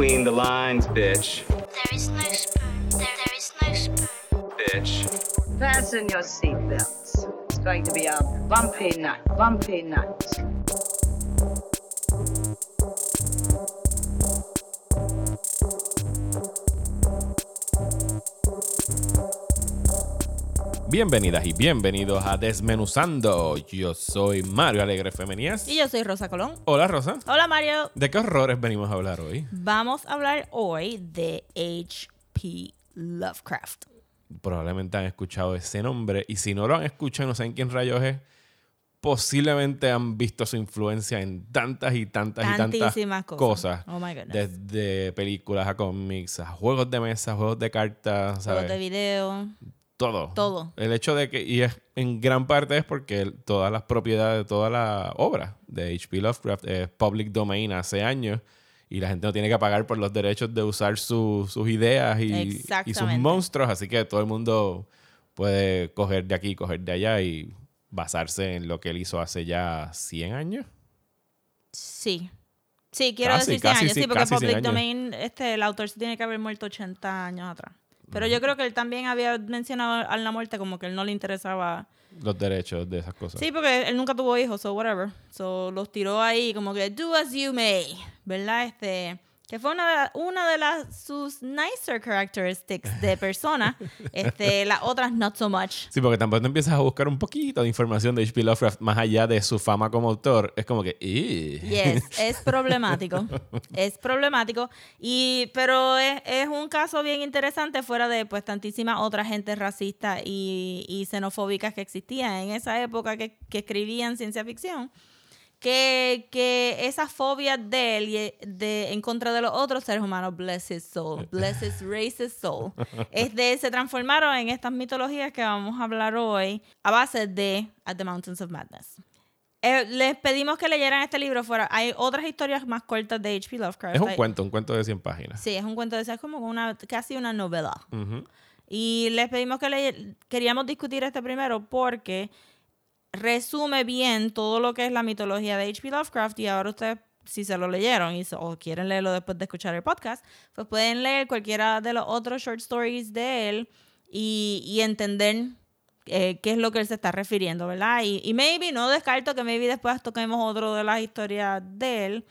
between the lines, bitch. There is no spoon. There, there is no spoon. Bitch. Fasten your seatbelts. It's going to be a bumpy night, bumpy night. Bienvenidas y bienvenidos a Desmenuzando. Yo soy Mario Alegre Femenías. Y yo soy Rosa Colón. Hola Rosa. Hola Mario. ¿De qué horrores venimos a hablar hoy? Vamos a hablar hoy de H.P. Lovecraft. Probablemente han escuchado ese nombre y si no lo han escuchado no saben quién rayos es, posiblemente han visto su influencia en tantas y tantas y tantas cosas. cosas. Oh my goodness. Desde películas a cómics, a juegos de mesa, juegos de cartas, Juegos de video. Todo. Todo. El hecho de que, y es, en gran parte es porque todas las propiedades, toda la obra de H.P. Lovecraft es public domain hace años y la gente no tiene que pagar por los derechos de usar su- sus ideas y, y sus monstruos, así que todo el mundo puede coger de aquí, coger de allá y basarse en lo que él hizo hace ya 100 años. Sí. Sí, quiero Casi, decir 100 casi, años. sí, Sí, porque casi 100 Public. Domain, este, el autor se tiene que haber muerto 80 años atrás. Pero yo creo que él también había mencionado a la muerte como que él no le interesaba. Los derechos de esas cosas. Sí, porque él nunca tuvo hijos, so whatever. So los tiró ahí como que do as you may, ¿verdad? Este, que fue una, una de las sus nicer characteristics de persona. este, las otras not so much. Sí, porque tampoco empiezas a buscar un poquito de información de H.P. Lovecraft más allá de su fama como autor. Es como que... Yes, es problemático. es problemático. Y, pero es, es un caso bien interesante fuera de pues tantísimas otras gentes racistas y, y xenofóbicas que existían en esa época que, que escribían ciencia ficción. Que, que esas fobias de él y de, en contra de los otros seres humanos, bless his soul, bless his racist soul, este, se transformaron en estas mitologías que vamos a hablar hoy a base de At the Mountains of Madness. Eh, les pedimos que leyeran este libro fuera. Hay otras historias más cortas de H.P. Lovecraft. Es un Hay- cuento, un cuento de 100 páginas. Sí, es un cuento de esas, es como una, casi una novela. Y les pedimos que le, queríamos discutir este primero porque resume bien todo lo que es la mitología de H.P. Lovecraft y ahora ustedes, si se lo leyeron o quieren leerlo después de escuchar el podcast, pues pueden leer cualquiera de los otros short stories de él y, y entender eh, qué es lo que él se está refiriendo, ¿verdad? Y, y maybe, no descarto que maybe después toquemos otro de las historias de él,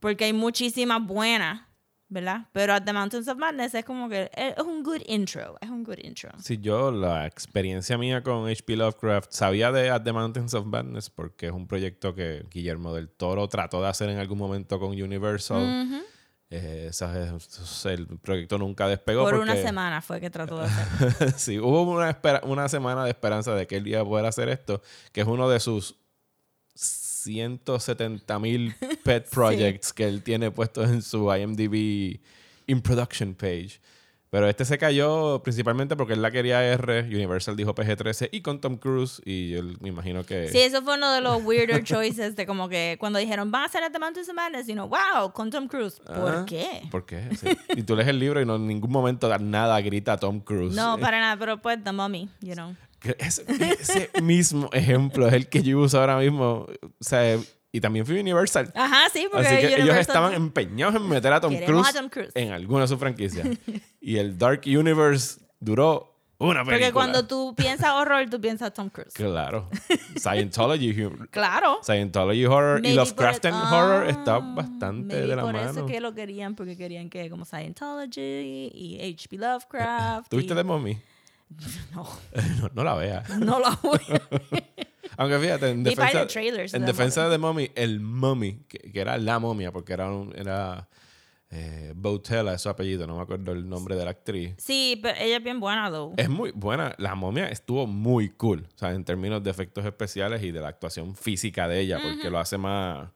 porque hay muchísimas buenas, ¿verdad? Pero At the Mountains of Madness es como que es un good intro, es un good intro. Sí, yo la experiencia mía con H.P. Lovecraft sabía de At the Mountains of Madness porque es un proyecto que Guillermo del Toro trató de hacer en algún momento con Universal. Eh, esa- el proyecto nunca despegó. Por una semana fue que trató de hacer. sí, hubo una, espera- una semana de esperanza de que él iba a poder hacer esto, que es uno de sus 170 mil pet projects que él tiene puestos en su IMDb in production page. Pero este se cayó principalmente porque él la quería R, Universal dijo PG-13 y con Tom Cruise y yo me imagino que... Sí, eso fue uno de los weirder choices de como que cuando dijeron, van a hacer the Mountains of Madness, y no, wow, con Tom Cruise. ¿Por Ah, qué? ¿Por qué? Sí. Y tú lees el libro y no en ningún momento da nada grita Tom Cruise. No, para nada, pero pues The Mummy, you know. Ese, ese mismo ejemplo es el que yo uso ahora mismo. O sea, y también fue Universal. Ajá, sí, porque Así que ellos Universal- estaban empeñados en meter a Tom Cruise, a Tom Cruise. en alguna de sus franquicias. y el Dark Universe duró una película. Porque cuando tú piensas horror, tú piensas Tom Cruise. Claro. Scientology, hu- Claro. Scientology Horror y Maybe Lovecraftian por- Horror ah, está bastante de la por mano. eso que lo querían, porque querían que como Scientology y H.P. Lovecraft. ¿Tuviste y- The Mummy? No, no, no la veas. no lo voy Aunque fíjate, en de defensa, trailers en de defensa de The Mummy, el Mummy, que, que era la momia, porque era, un, era eh, Botella, es su apellido, no me acuerdo el nombre de la actriz. Sí, pero ella es bien buena, though. Es muy buena. La momia estuvo muy cool. O sea, en términos de efectos especiales y de la actuación física de ella, porque lo hace más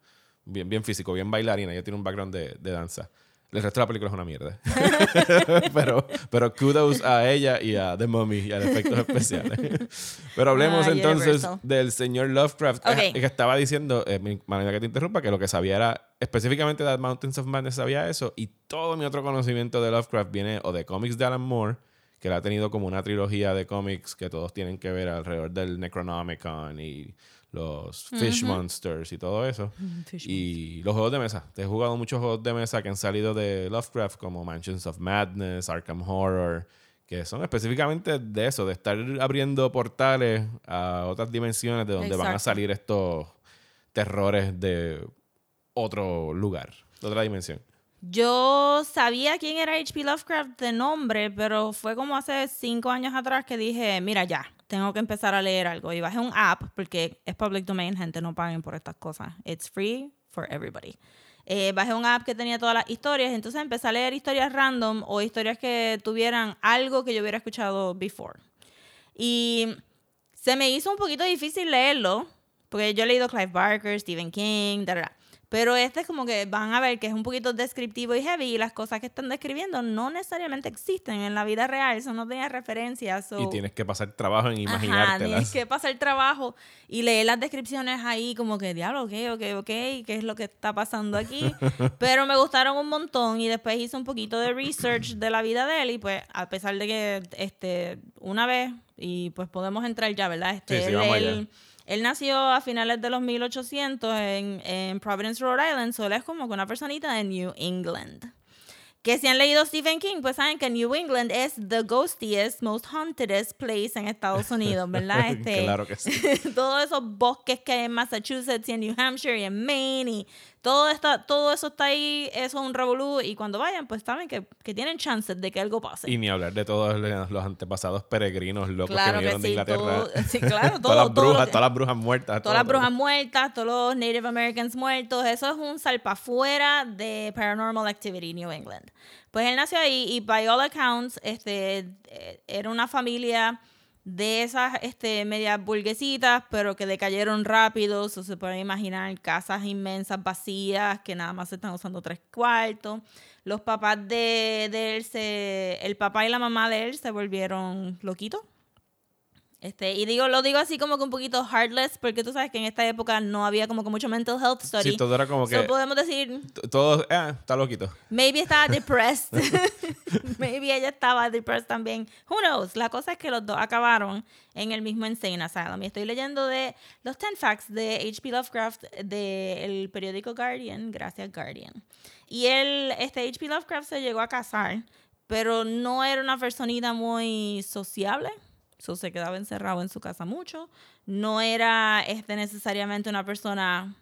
bien, bien físico, bien bailarina. Ella tiene un background de, de danza. El resto de la película es una mierda. pero, pero kudos a ella y a The Mummy y a los efectos especiales. pero hablemos Ah, entonces Universal. del señor Lovecraft. Ok. Eh, Que estaba diciendo, eh, mi manera que te interrumpa, que lo que sabía era específicamente de Mountains of Madness sabía eso. Y todo mi otro conocimiento de Lovecraft viene o de cómics de Alan Moore, que él ha tenido como una trilogía de cómics que todos tienen que ver alrededor del Necronomicon y los Fish Monsters y todo eso. y los juegos de mesa. Te he jugado muchos juegos de mesa que han salido de Lovecraft, como Mansions of Madness, Arkham Horror, que son específicamente de eso, de estar abriendo portales a otras dimensiones de donde van a salir estos terrores de otro lugar, de otra dimensión. Yo sabía quién era H.P. Lovecraft de nombre, pero fue como hace cinco años atrás que dije, mira ya, tengo que empezar a leer algo. Y bajé un app, porque es public domain, gente, no paguen por estas cosas. It's free for everybody. Eh, bajé un app que tenía todas las historias, entonces empecé a leer historias random o historias que tuvieran algo que yo hubiera escuchado before. Y se me hizo un poquito difícil leerlo, porque yo he leído Clive Barker, Stephen King, da, da, da. Pero este es como que van a ver que es un poquito descriptivo y heavy y las cosas que están describiendo no necesariamente existen en la vida real, eso no tenía referencias. Y tienes que pasar trabajo en Ajá, imaginártelas. tienes que pasar trabajo y leer las descripciones ahí como que, diablo, ok, ok, ok, ¿qué es lo que está pasando aquí? Pero me gustaron un montón y después hice un poquito de research de la vida de él y pues a pesar de que este una vez, y pues podemos entrar ya, ¿verdad? Este, Sí, sí, él, vamos allá. Él- nació a finales de los 1800 en, en Providence, Rhode Island, so él es como que una personita de New England. Que si han leído Stephen King, pues saben que New England es the ghostiest, most hauntedest place en Estados Unidos, ¿verdad? Este, Claro que sí. todos esos bosques que hay en Massachusetts y en New Hampshire y en Maine y todo, está, todo eso está ahí, eso es un revolú y cuando vayan pues saben que, que tienen chances de que algo pase. Y ni hablar de todos los antepasados peregrinos locos claro que que vinieron de Inglaterra. todo- sí, claro, todo, todas las brujas, todas las brujas muertas. Todas las brujas muertas, todos los Native Americans muertos, eso es un salpafuera de Paranormal Activity New England. Pues él nació ahí y by all accounts, este, eh, era una familia de esas este, medias burguesitas, pero que decayeron rápido, so se pueden imaginar casas inmensas vacías que nada más se están usando tres cuartos. Los papás de, de él, se, el papá y la mamá de él se volvieron loquitos. Este, y digo, lo digo así como que un poquito heartless, porque tú sabes que en esta época no había como que mucho mental health study. Sí, todo era como So que. podemos decir, Todo. Ah, está loquito. maybe estaba depressed. maybe ella estaba depressed también. Who knows? La cosa es que los dos acabaron en el mismo insane asylum. Y estoy leyendo de los 10 facts de H.P. Lovecraft del periódico Guardian. Gracias, Guardian. Y él, este H.P. Lovecraft se llegó a casar, pero no era una personita muy sociable. So, se quedaba encerrado en su casa mucho. No era este, necesariamente una persona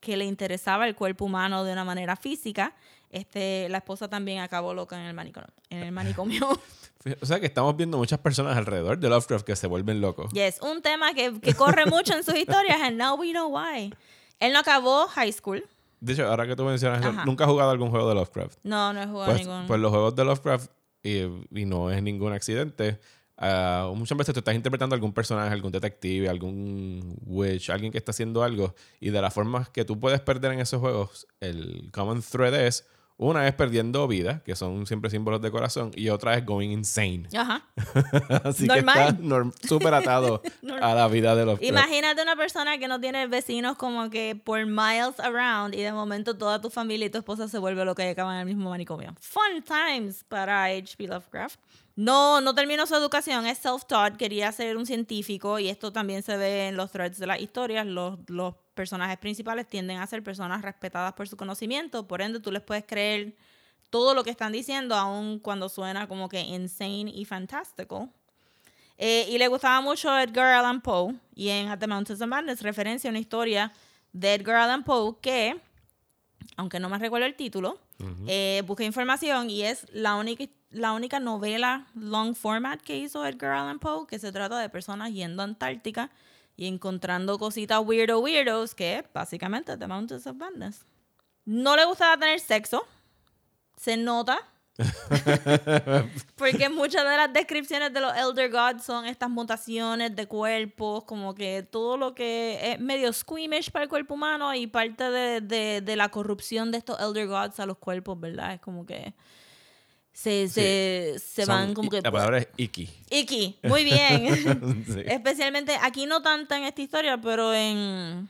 que le interesaba el cuerpo humano de una manera física. Este, la esposa también acabó loca en el manicomio. En el manicomio. O sea que estamos viendo muchas personas alrededor de Lovecraft que se vuelven locos. yes, un tema que, que corre mucho en sus historias and now we know why. Él no acabó high school. De hecho, ahora que tú mencionas eso, nunca has jugado algún juego de Lovecraft. No, no he jugado Pues, ningún. pues los juegos de Lovecraft, y, y no es ningún accidente, ah, muchas veces tú estás interpretando algún personaje, algún detective, algún witch, alguien que está haciendo algo, y de las formas que tú puedes perder en esos juegos, el common thread es, una es perdiendo vida, que son siempre símbolos de corazón, y otra es going insane. Ajá. Así Normal. que está súper atado a la vida de Lovecraft. Imagínate una persona que no tiene vecinos como que por miles around y de momento toda tu familia y tu esposa se vuelve lo que acaban en el mismo manicomio. Fun times para H.P. Lovecraft. No, no terminó su educación, es self-taught, quería ser un científico y esto también se ve en los threads de las historias. Los, los personajes principales tienden a ser personas respetadas por su conocimiento, por ende tú les puedes creer todo lo que están diciendo, aun cuando suena como que insane y fantástico. Eh, y le gustaba mucho Edgar Allan Poe. Y en At the Mountains of Madness referencia a una historia de Edgar Allan Poe que, aunque no me recuerdo el título, eh, busqué información y es la única, la única novela long format que hizo Edgar Allan Poe, que se trata de personas yendo a Antártica y encontrando cositas weirdo weirdos, que es básicamente The Mountains of Madness. No le gustaba tener sexo, se nota. Porque muchas de las descripciones de los Elder Gods son estas mutaciones de cuerpos, como que todo lo que es medio squeamish para el cuerpo humano y parte de, de- de la corrupción de estos Elder Gods a los cuerpos, ¿verdad? Es como que se, se, se Son- van como que... La palabra es Iki. Iki, muy bien. Sí. Especialmente, aquí no tanto en esta historia, pero en,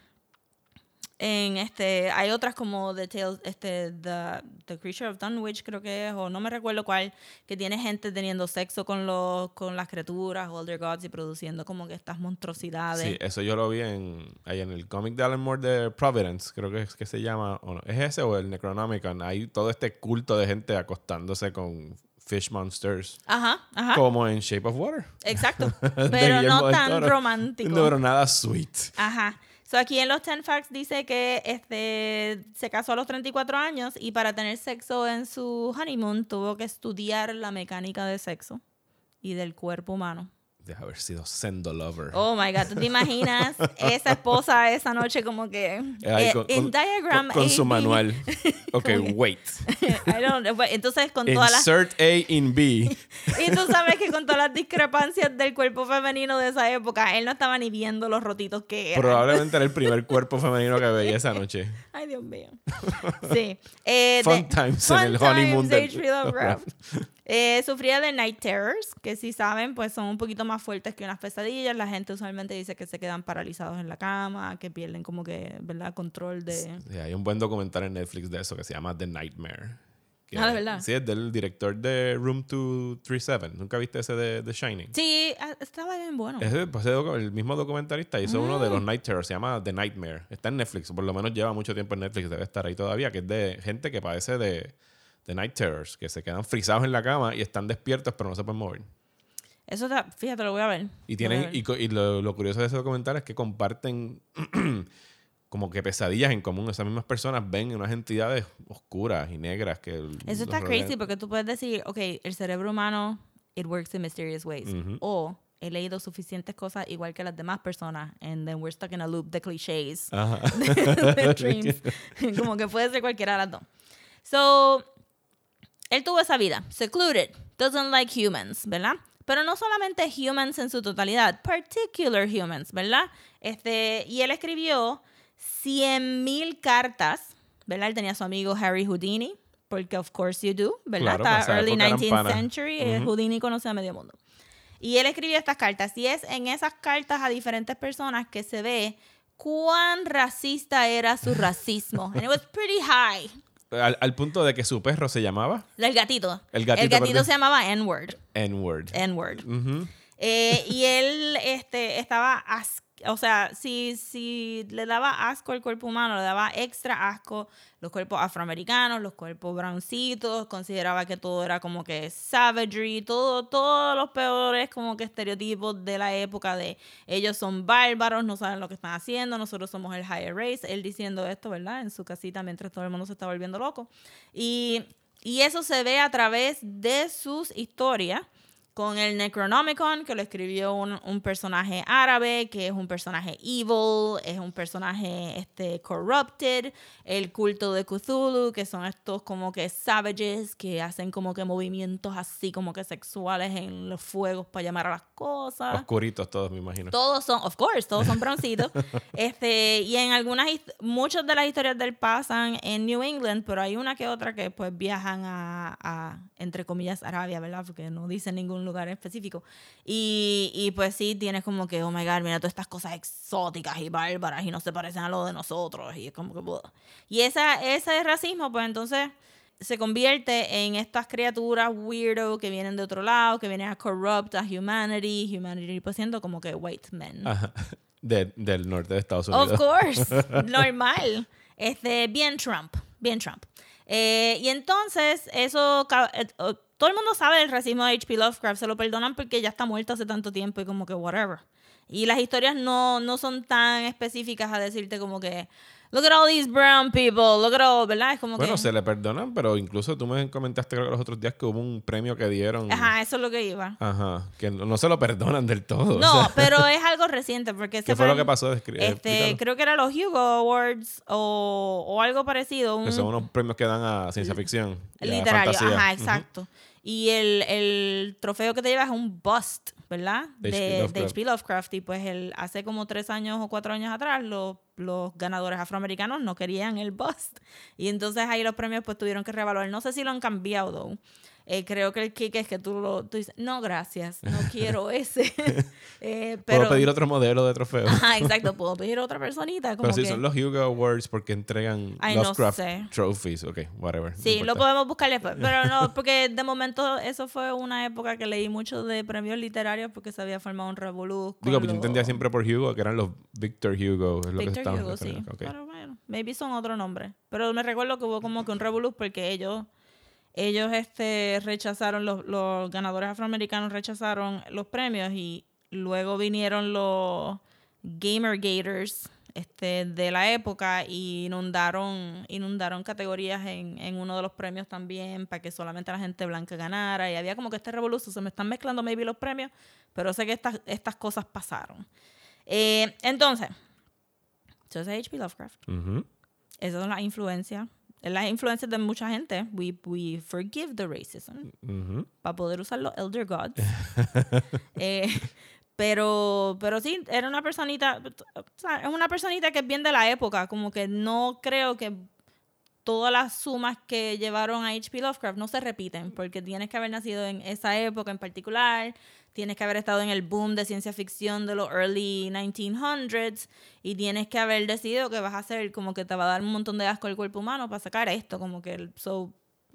En este, hay otras como The Tales, este, The, The Creature of Dunwich, creo que es, o no me recuerdo cuál, que tiene gente teniendo sexo con los, con las criaturas, Older Gods, y produciendo como que estas monstruosidades. Sí, eso yo lo vi en, ahí en el cómic de Alan Moore de Providence, creo que es que se llama, o no, ¿es ese o el Necronomicon? Hay todo este culto de gente acostándose con fish monsters, Ajá, ajá. como en Shape of Water. Exacto. Pero no tan romántico. No, pero nada sweet. Ajá. So aquí en los 10 Facts dice que este, se casó a los 34 años y para tener sexo en su honeymoon tuvo que estudiar la mecánica de sexo y del cuerpo humano. Deja haber sido Sendo Lover. Oh my God, ¿tú te imaginas esa esposa esa noche como que Ahí eh, con, en con- diagram con- con su manual. Ok, wait. I don't know. Entonces con todas las Insert A in B. y tú sabes que con todas las discrepancias del cuerpo femenino de esa época, él no estaba ni viendo los rotitos que eran. Probablemente era el primer cuerpo femenino que veía esa noche. Ay, Dios mío. Sí. Eh, Fun de- times en Fun el honeymoon times, del-. Eh, sufría de night terrors, que si saben, pues son un poquito más fuertes que unas pesadillas. La gente usualmente dice que se quedan paralizados en la cama, que pierden como que, ¿verdad? Control de... Sí, hay un buen documental en Netflix de eso que se llama The Nightmare. Que- Ah, ¿de verdad? Sí, es del director de Room 237. ¿Nunca viste ese de The Shining? Sí, ah, estaba bien bueno. Ese, pues, el mismo documentalista hizo uno de los Mm. Night Terrors, se llama The Nightmare. Está en Netflix, por lo menos lleva mucho tiempo en Netflix, debe estar ahí todavía, que es de gente que padece de, de Night Terrors, que se quedan frisados en la cama y están despiertos pero no se pueden mover. Eso está, fíjate, lo voy a ver. Y tienen ver. y, y lo, lo curioso de ese documental es que comparten como que pesadillas en común. Esas mismas personas ven unas entidades oscuras y negras que Eso está rodean. crazy porque tú puedes decir, ok, el cerebro humano, it works in mysterious ways. Ujú. O he leído suficientes cosas igual que las demás personas, and then we're stuck in a loop de clichés. Ajá. de dreams. Como que puede ser cualquiera de las dos. So, él tuvo esa vida, secluded, doesn't like humans, ¿verdad? Pero no solamente humans en su totalidad, particular humans, ¿verdad? Este, y él escribió 100.000 cartas, ¿verdad? Él tenía a su amigo Harry Houdini, porque of course you do, ¿verdad? Claro, Hasta early época eran 19th panas. century, Ujú. Houdini conoce a medio mundo. Y él escribió estas cartas. Y es en esas cartas a diferentes personas que se ve cuán racista era su racismo. And it was pretty high. Al, al punto de que su perro se llamaba El gatito. El gatito, perdón. se llamaba N-word. N-word. N-word. Eh, y él este, estaba, as- o sea, si, si le daba asco al cuerpo humano, le daba extra asco los cuerpos afroamericanos, los cuerpos broncitos, consideraba que todo era como que savagery, todo, todos los peores como que estereotipos de la época de ellos son bárbaros, no saben lo que están haciendo, nosotros somos el higher race, él diciendo esto, ¿verdad? En su casita mientras todo el mundo se está volviendo loco. Y, y eso se ve a través de sus historias con el Necronomicon, que lo escribió un, un personaje árabe, que es un personaje evil, es un personaje este, corrupted, el culto de Cthulhu, que son estos como que savages, que hacen como que movimientos así como que sexuales en los fuegos para llamar a las cosas. Oscuritos todos, me imagino. Todos son, of course, todos son broncitos. este, y en algunas, muchas de las historias del pasan en New England, pero hay una que otra que pues viajan a, a, entre comillas, Arabia, ¿verdad? Porque no dicen ningún lugar específico. Y, y pues sí, tienes como que, oh my God, mira todas estas cosas exóticas y bárbaras y no se parecen a lo de nosotros. Y es como que, "Buah". Y esa, ese racismo, pues entonces se convierte en estas criaturas weirdo que vienen de otro lado, que vienen a corrupt a humanity, humanity pues siendo como que white men. Ajá. De- del norte de Estados Unidos. Of course, normal. Este, bien Trump, bien Trump. Eh, y entonces, eso, eh, todo el mundo sabe del racismo de H.P. Lovecraft, se lo perdonan porque ya está muerto hace tanto tiempo y como que whatever. Y las historias no, no son tan específicas a decirte como que, look at all these brown people, look at all, ¿verdad? Es como Bueno, que... se le perdonan, pero incluso tú me comentaste creo los otros días que hubo un premio que dieron. Ajá, eso es lo que iba. Ajá, que no, no se lo perdonan del todo. No, o sea, pero es algo reciente porque ¿Qué ese fue lo que pasó? Eh, Este, explícalo. creo que era los Hugo Awards o, o algo parecido. Que son unos premios que dan a ciencia ficción. literario, ajá, exacto. Y el, el trofeo que te llevas es un bust, ¿verdad? De De, H.P. de Lovecraft. H.P. Lovecraft. Y pues él, hace como tres años o cuatro años atrás lo los ganadores afroamericanos no querían el bust. Y entonces ahí los premios pues tuvieron que reevaluar. No sé si lo han cambiado, though. Eh, creo que el kick es que tú, lo, tú dices, no, gracias, no quiero ese. Eh, pero, Puedo pedir otro modelo de trofeo. Ajá, exacto, puedo pedir otra personita. Como Pero que- son los Hugo Awards porque entregan Ay, no Lovecraft sé. Trophies. Ok, whatever. no Sí, lo podemos buscar después. Pero no, porque de momento eso fue una época que leí mucho de premios literarios porque se había formado un revolú. Digo, pues yo entendía siempre por Hugo que eran los Victor Hugo. Es lo que Victor estaban Hugo, sí. Pero bueno, maybe son otro nombre. Pero me recuerdo que hubo como que un revolú porque ellos, ellos este, rechazaron, los, los ganadores afroamericanos rechazaron los premios y luego vinieron los Gamer Gators este, de la época y inundaron, inundaron categorías en, en uno de los premios también para que solamente la gente blanca ganara y había como que este revolución, se me están mezclando maybe los premios, pero sé que estas, estas cosas pasaron. Eh, entonces, entonces H.P. Lovecraft. Ujú. Esas son las influencias. Las influencias de mucha gente. We, we forgive the racism Ujú. para poder usar los Elder Gods. Eh, pero, pero sí, era una personita, o sea, es una personita que es bien de la época, como que no creo que todas las sumas que llevaron a H.P. Lovecraft no se repiten, porque tienes que haber nacido en esa época en particular, tienes que haber estado en el boom de ciencia ficción de los early 1900s y tienes que haber decidido que vas a hacer como que te va a dar un montón de asco el cuerpo humano para sacar esto, como que el- so,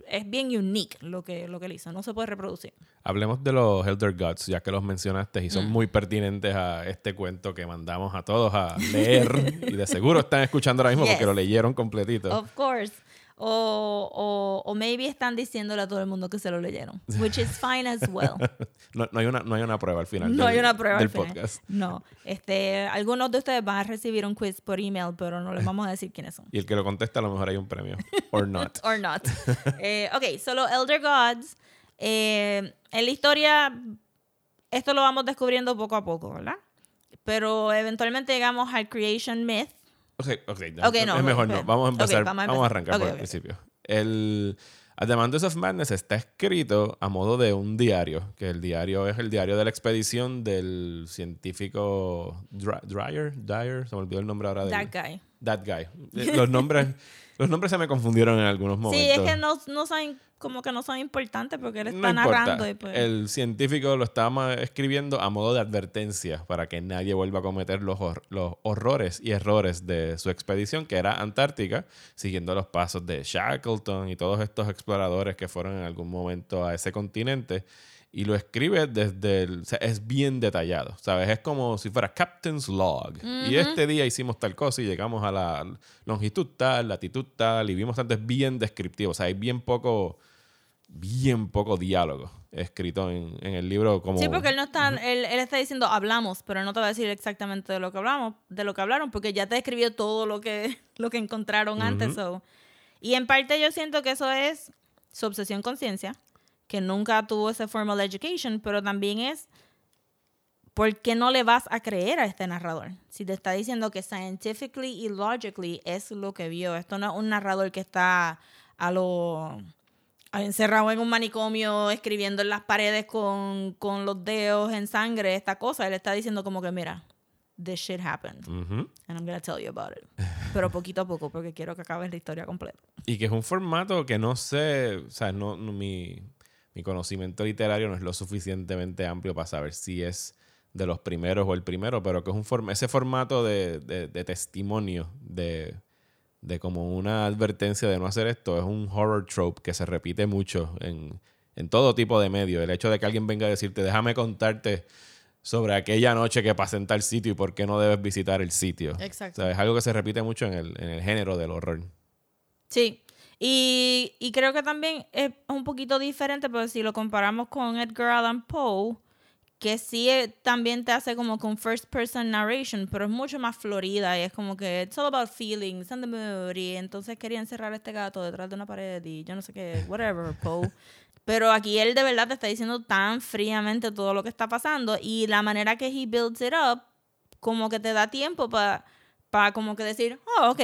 es bien unique lo que, lo que él hizo, no se puede reproducir. Hablemos de los Elder Gods, ya que los mencionaste y son Mm. muy pertinentes a este cuento que mandamos a todos a leer. y de seguro están escuchando ahora mismo porque Yes. lo leyeron completito. Of course. O, o, o maybe están diciéndole a todo el mundo que se lo leyeron. Which is fine as well. No, no hay una, no hay una prueba al final. No del- hay una prueba del al final. podcast. No. Este, algunos de ustedes van a recibir un quiz por email, pero no les vamos a decir quiénes son. Y el que lo contesta, a lo mejor hay un premio. Or not. Or not. Eh, ok, solo Elder Gods. eh, en la historia, esto lo vamos descubriendo poco a poco, ¿verdad? Pero eventualmente llegamos al Creation Myth. Ok, ok, no, Ok, no, es mejor no. Vamos a empezar. vamos a vamos, a empezar. arrancar por el principio. El Adamandus of Madness está escrito a modo de un diario, que el diario es el diario de la expedición del científico Dry- Dryer, Dyer, se me olvidó el nombre ahora de That guy. That guy. Eh, Los nombres, los nombres se me confundieron en algunos momentos. Sí, es que no, no son, como que no son importantes porque él está No narrando y pues... El científico lo estaba escribiendo a modo de advertencia para que nadie vuelva a cometer los, hor- los horrores y errores de su expedición, que era Antártica, siguiendo los pasos de Shackleton y todos estos exploradores que fueron en algún momento a ese continente. Y lo escribe desde el... o sea, es bien detallado, ¿sabes? Es como si fuera Captain's Log. Y este día hicimos tal cosa y llegamos a la longitud tal, latitud tal, y vimos tanto, es bien descriptivo. O sea, hay bien poco bien poco diálogo escrito en, en el libro como Sí, porque él no está, él, él está diciendo hablamos, pero no te va a decir exactamente de lo que hablamos, de lo que hablaron, porque ya te escribió todo lo que, lo que encontraron antes. so. Y en parte yo siento que eso es su obsesión con ciencia, que nunca tuvo ese formal education, pero también es ¿por qué no le vas a creer a este narrador? Si te está diciendo que scientifically y logically es lo que vio. Esto no es un narrador que está a lo encerrado en un manicomio escribiendo en las paredes con, con los dedos en sangre esta cosa. Él está diciendo como que, mira, this shit happened. And I'm gonna tell you about it. Pero poquito a poco, porque quiero que acabes la historia completa. y que es un formato que no sé o sea no, no- mi, mi conocimiento literario no es lo suficientemente amplio para saber si es de los primeros o el primero pero que es un forma ese formato de, de- de testimonio de, de como una advertencia de no hacer esto es un horror trope que se repite mucho en, en todo tipo de medio el hecho de que alguien venga a decirte déjame contarte sobre aquella noche que pasé en tal sitio y por qué no debes visitar el sitio. Exacto. O sea, es algo que se repite mucho en el, en el género del horror. Sí. Y, y creo que también es un poquito diferente, pero si lo comparamos con Edgar Allan Poe, que sí eh, también te hace como con first person narration, pero es mucho más florida y es como que it's all about feelings and the mood y entonces quería encerrar a este gato detrás de una pared y yo no sé qué, whatever, Poe. Pero aquí él de verdad te está diciendo tan fríamente todo lo que está pasando y la manera que he builds it up como que te da tiempo para para como que decir, oh, ok,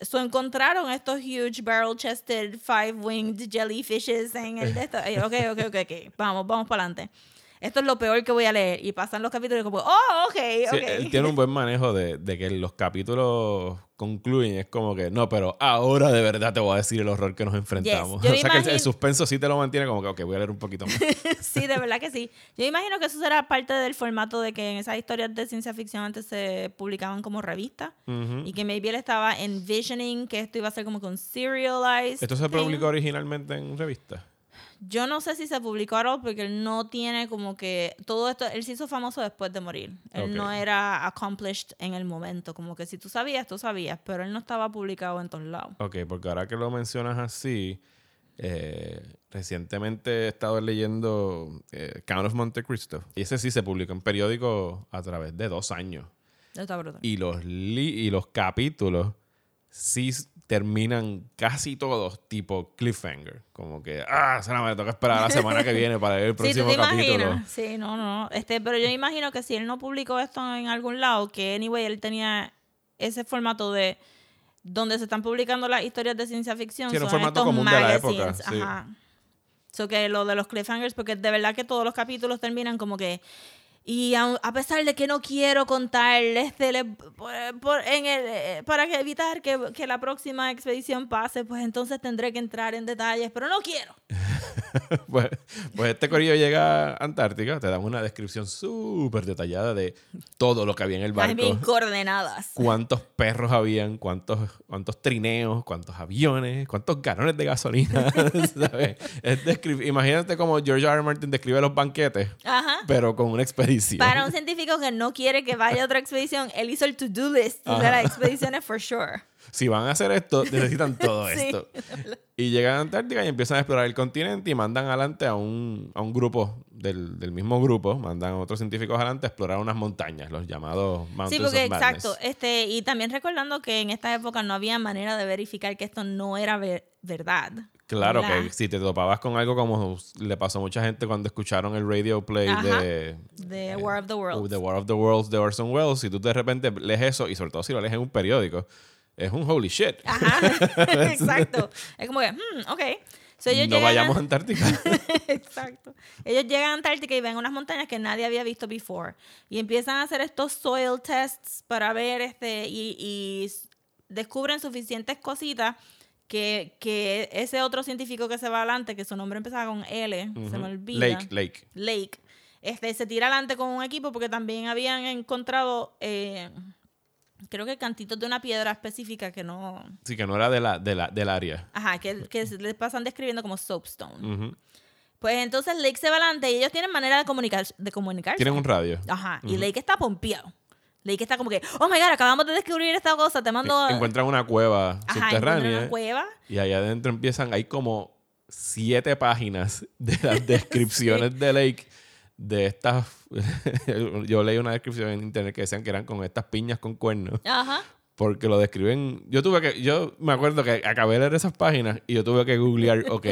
so encontraron estos huge barrel-chested five-winged jellyfishes en el de esto. Ok, ok, ok, ok, vamos, vamos para adelante. Esto es lo peor que voy a leer. Y pasan los capítulos y como, oh, ok, Sí, ok. él tiene un buen manejo de, de que los capítulos concluyen. Es como que, no, pero ahora de verdad te voy a decir el horror que nos enfrentamos. O sea que el- suspenso sí te lo mantiene como que, ok, voy a leer un poquito más. sí, de verdad que sí. Yo imagino que eso será parte del formato de que en esas historias de ciencia ficción antes se publicaban como revistas. Y que maybe él estaba envisioning que esto iba a ser como con serialized. ¿Esto se publicó originalmente en revista? Yo no sé si se publicó ahora porque él no tiene como que todo esto, él se hizo famoso después de morir. Él no era accomplished en el momento, como que si tú sabías, tú sabías, pero él no estaba publicado en todos lados. Ok, porque ahora que lo mencionas así, eh, recientemente he estado leyendo eh, Count of Monte Cristo. Y ese sí se publicó en periódico a través de dos años. Está brutal. Y los, li- y los capítulos sí terminan casi todos tipo cliffhanger. Como que, ah, será, me toca esperar la semana que viene para ver el Sí, tú próximo te capítulo. imaginas. Sí, no, no. Este, pero yo imagino que si él no publicó esto en algún lado, que anyway él tenía ese formato de donde se están publicando las historias de ciencia ficción. Sí, era un son formato estos común de la magazines. época, sí. Ajá. So que lo de los cliffhangers, porque de verdad que todos los capítulos terminan como que. Y a, a pesar de que no quiero contar, le- por- por- en el, eh, para que evitar que, que la próxima expedición pase, pues entonces tendré que entrar en detalles, pero no quiero. pues, pues este corillo llega a Antártica, te dan una descripción súper detallada de todo lo que había en el barco. bien coordenadas. cuántos perros habían, cuántos, cuántos trineos, cuántos aviones, cuántos galones de gasolina. ¿sabes? Es descri- Imagínate como George R. R. Martin describe los banquetes, Ajá. pero con una expedición. Para un científico que no quiere que vaya a otra expedición, él hizo el to-do list de las expediciones for sure. Si van a hacer esto, necesitan todo Sí. esto. Y llegan a Antártica y empiezan a explorar el continente y mandan adelante a un, a un grupo del, del mismo grupo, mandan a otros científicos adelante a explorar unas montañas, los llamados Mountains Sí, porque of exacto. Este, y también recordando que en esta época no había manera de verificar que esto no era ver- verdad. Claro que si te topabas con algo como le pasó a mucha gente cuando escucharon el radio play Ajá. de The War of the Worlds. The War of the Worlds de Orson Welles, si tú de repente lees eso, y sobre todo si lo lees en un periódico, es un holy shit. Ajá, exacto. Es como que, hmm, ok. So, ellos no a- vayamos a Antártica. Exacto. Ellos llegan a Antártica y ven unas montañas que nadie había visto before. Y empiezan a hacer estos soil tests para ver este y, y descubren suficientes cositas que, que ese otro científico que se va adelante, que su nombre empezaba con L, se me olvida. Lake, Lake. Lake. Este, se tira adelante con un equipo porque también habían encontrado, eh, creo que cantitos de una piedra específica que no... Sí, que no era de la, de la, del área. Ajá, que, que les pasan describiendo como soapstone. Pues entonces Lake se va adelante y ellos tienen manera de comunicar, de comunicarse. Tienen un radio. Ajá, y Lake está pompeado. Lake está como que, oh my god, acabamos de descubrir esta cosa, te mando... Encuentran una cueva Ajá, subterránea una cueva. y allá adentro empiezan, hay como siete páginas de las descripciones de Lake de estas. yo leí una descripción en internet que decían que eran con estas piñas con cuernos. Ajá. Porque lo describen. Yo tuve que. Yo me acuerdo que acabé de leer esas páginas y yo tuve que googlear, ok,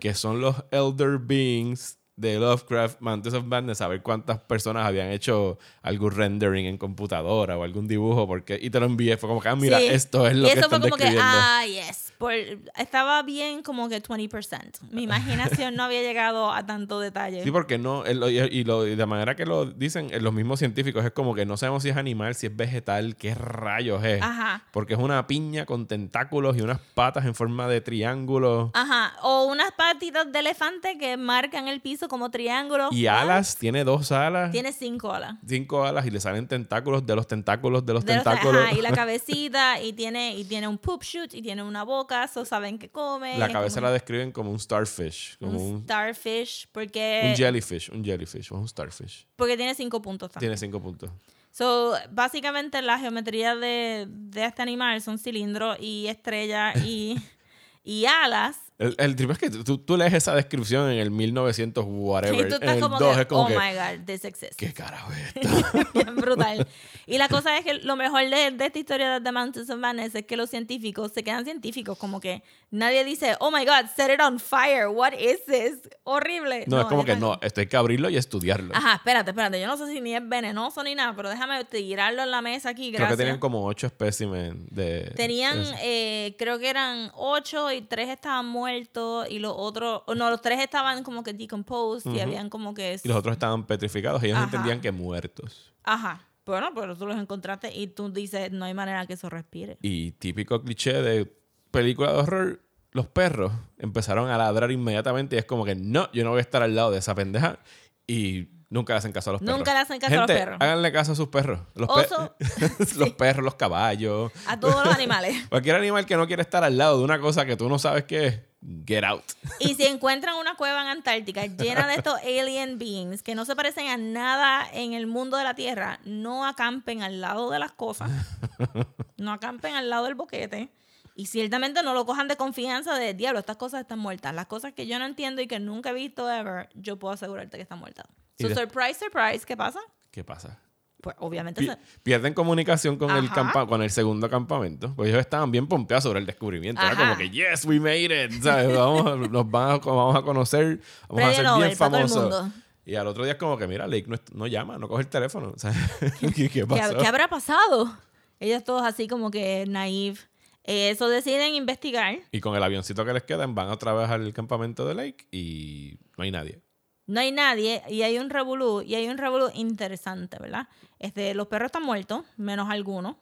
que son los Elder Beings de Lovecraft, Mountains of Madness, a ver cuántas personas habían hecho algún rendering en computadora o algún dibujo. porque Y te lo envié. Fue como que, ah, mira, Sí. esto es lo y que eso están fue como que, describiendo. ah, yes. Por- estaba bien como que 20%. Mi imaginación no había llegado a tanto detalle. Sí, porque no, y, lo, y de manera que lo dicen eh, los mismos científicos, es como que no sabemos si es animal, si es vegetal, qué rayos es. Ajá. Porque es una piña con tentáculos y unas patas en forma de triángulo. Ajá. O unas patitas de elefante que marcan el piso como triángulo. Y alas, tiene dos alas, Tiene cinco alas. cinco alas y le salen tentáculos de los tentáculos de los De los- tentáculos. ajá, y la cabecita, y tiene, y tiene un poop shoot, y tiene una boca, so saben que come. La cabeza como la describen como un starfish, como un un, starfish, porque, un jellyfish, un jellyfish, o un starfish. porque tiene cinco puntos también. Tiene cinco puntos. So, básicamente la geometría de, de este animal son cilindros y estrellas y, y alas. El, el trip es que tú, tú lees esa descripción en el 1900 whatever. y tú en estás el como 2 que, es como oh que, my god, this exists. ¿qué carajo es esto? Bien brutal. Y la cosa es que lo mejor de, de esta historia de The Mountains of Madness es que los científicos se quedan científicos, como que nadie dice, oh my god, set it on fire, what is this? Horrible. No, es como que no, esto hay que abrirlo y estudiarlo. Ajá, espérate, espérate. Yo no sé si ni es venenoso ni nada, pero déjame tirarlo en la mesa aquí. Creo Gracias. que tenían como ocho espécimen de... Tenían, eh, creo que eran ocho y tres estaban muertos muertos y los otros, no, los tres estaban como que decomposed y habían como que... Y los otros estaban petrificados y ellos Ajá. entendían que muertos. Ajá. Bueno, pero tú los encontraste y tú dices, no hay manera que eso respire. Y típico cliché de película de horror, los perros empezaron a ladrar inmediatamente y es como que no, yo no voy a estar al lado de esa pendeja. Y nunca le hacen caso a los perros. Nunca le hacen caso a los Gente, perros. Háganle caso a sus perros. Los, los perros, los caballos. A todos los animales. Cualquier animal que no quiere estar al lado de una cosa que tú no sabes qué es, get out. Y si encuentran una cueva en Antártica llena de estos alien beings que no se parecen a nada en el mundo de la Tierra, no acampen al lado de las cosas. No acampen al lado del boquete. Y ciertamente no lo cojan de confianza de diablo, estas cosas están muertas. Las cosas que yo no entiendo y que nunca he visto ever, yo puedo asegurarte que están muertas. So, surprise, surprise, ¿qué pasa? ¿Qué pasa? Pues obviamente Pi- se- pierden comunicación con el, Ajá. campa- con el segundo campamento. Pues ellos estaban bien pompeados sobre el descubrimiento. Era Ajá. como que, yes, we made it. ¿sabes? Vamos, a- nos van a, vamos a conocer, vamos a Premio ser Nobel bien el famosos. Y al otro día es como que, mira, Lake no, no llama, no coge el teléfono. O sea, ¿Qué, qué ¿Qué, pasó? qué habrá pasado? Ellos todos así como que naive. Eh, Eso deciden investigar. Y con el avioncito que les quedan, van otra vez al campamento de Lake y no hay nadie. No hay nadie y hay un revolú, y hay un revolú interesante, ¿verdad? Este, los perros están muertos, menos algunos.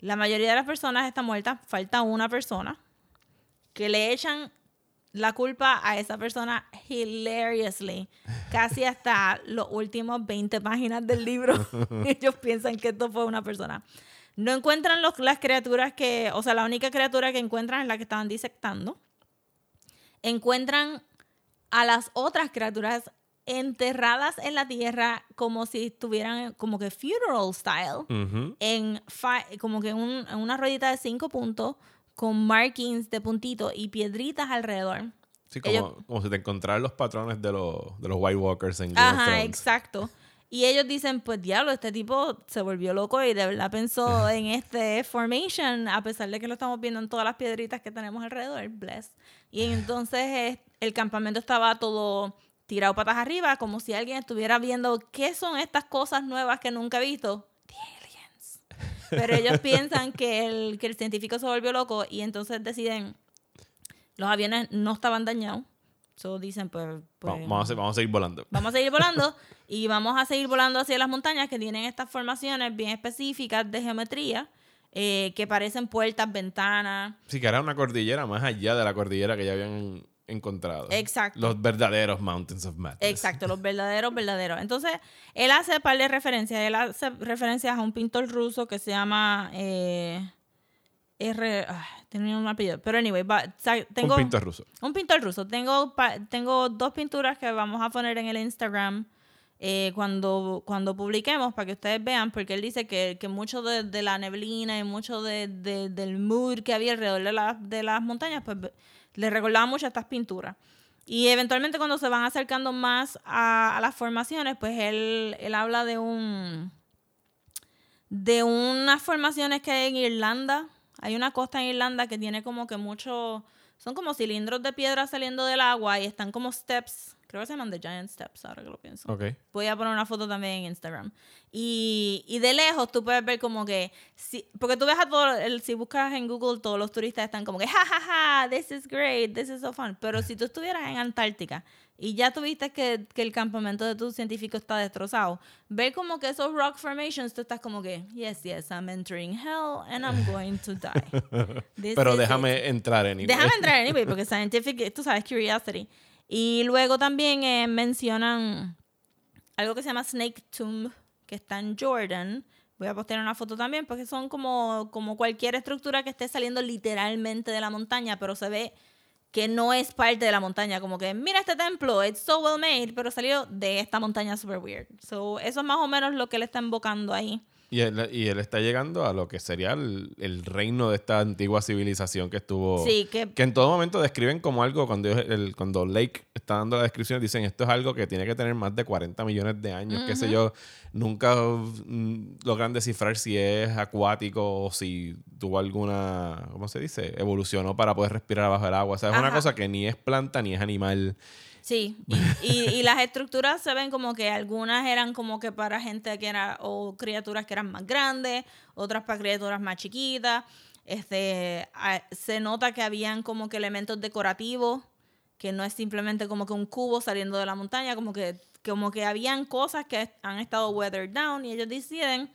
La mayoría de las personas están muertas, falta una persona que le echan la culpa a esa persona hilariously, casi hasta los últimos 20 páginas del libro. Ellos piensan que esto fue una persona. No encuentran los- las criaturas que, o sea, la única criatura que encuentran es la que estaban disectando. Encuentran a las otras criaturas enterradas en la tierra como si estuvieran como que funeral style en como que un- en una ruedita de cinco puntos con markings de puntito y piedritas alrededor. Sí, como, Ellos- como si te encontraran los patrones de los, de los White Walkers en Game of Ajá, Thrones. exacto. Y ellos dicen, pues diablo, este tipo se volvió loco y de verdad pensó en este formation, a pesar de que lo estamos viendo en todas las piedritas que tenemos alrededor, bless. Y entonces eh, el campamento estaba todo tirado patas arriba, como si alguien estuviera viendo qué son estas cosas nuevas que nunca he visto. The aliens. Pero ellos piensan que el, que el científico se volvió loco y entonces deciden, los aviones no estaban dañados. So dicen, pues... pues Va- vamos, a, se- vamos a seguir volando. Vamos a seguir volando y vamos a seguir volando hacia las montañas que tienen estas formaciones bien específicas de geometría eh, que parecen puertas, ventanas. Sí, que era una cordillera más allá de la cordillera que ya habían encontrado. Exacto. Los verdaderos Mountains of Madness. Exacto, los verdaderos, verdaderos. Entonces, él hace un par de referencias. Él hace referencias a un pintor ruso que se llama eh, R. ah, tenía un apellido. Pero anyway, sa- tengo. Un pintor ruso. Un pintor ruso. Tengo, tengo dos pinturas que vamos a poner en el Instagram eh, cuando, cuando publiquemos para que ustedes vean, porque él dice que, que mucho de, de la neblina y mucho de, de- del mood que había alrededor de, la- de las montañas, pues le recordaba mucho estas pinturas. Y eventualmente cuando se van acercando más a, a las formaciones, pues él, él habla de un de unas formaciones que hay en Irlanda. Hay una costa en Irlanda que tiene como que mucho... Son como cilindros de piedra saliendo del agua y están como steps. Creo que se llaman The Giant Steps, ahora que lo pienso. Ok. Voy a poner una foto también en Instagram. Y, y de lejos tú puedes ver como que, si, porque tú ves a todos, si buscas en Google, todos los turistas están como que, ja, ja, ja, this is great, this is so fun. Pero si tú estuvieras en Antártica y ya tuviste que, que el campamento de tu científico está destrozado, ver como que esos rock formations, tú estás como que, yes, yes, I'm entering hell and I'm going to die. This Pero déjame it. entrar en Déjame entrar anyway, porque scientific, tú sabes, curiosity. Y luego también eh, mencionan algo que se llama Snake Tomb, que está en Jordan. Voy a postear una foto también, porque son como, como cualquier estructura que esté saliendo literalmente de la montaña, pero se ve que no es parte de la montaña. Como que, mira este templo, it's so well made, pero salió de esta montaña super weird. So, eso es más o menos lo que él está invocando ahí. Y él, y él está llegando a lo que sería el, el reino de esta antigua civilización que estuvo. Sí, que- en todo momento describen como algo, cuando, el- cuando Lake está dando la descripción, dicen esto es algo que tiene que tener más de 40 millones de años, qué sé yo. Nunca mm, logran descifrar si es acuático o si tuvo alguna, ¿cómo se dice? Evolucionó para poder respirar bajo el agua. O sea, es una cosa que ni es planta ni es animal. Sí, y, y- las estructuras se ven como que algunas eran como que para gente que era, o criaturas que eran más grandes, otras para criaturas más chiquitas. Este, se nota que habían como que elementos decorativos, que no es simplemente como que un cubo saliendo de la montaña, como que, como que habían cosas que han estado weathered down y ellos deciden,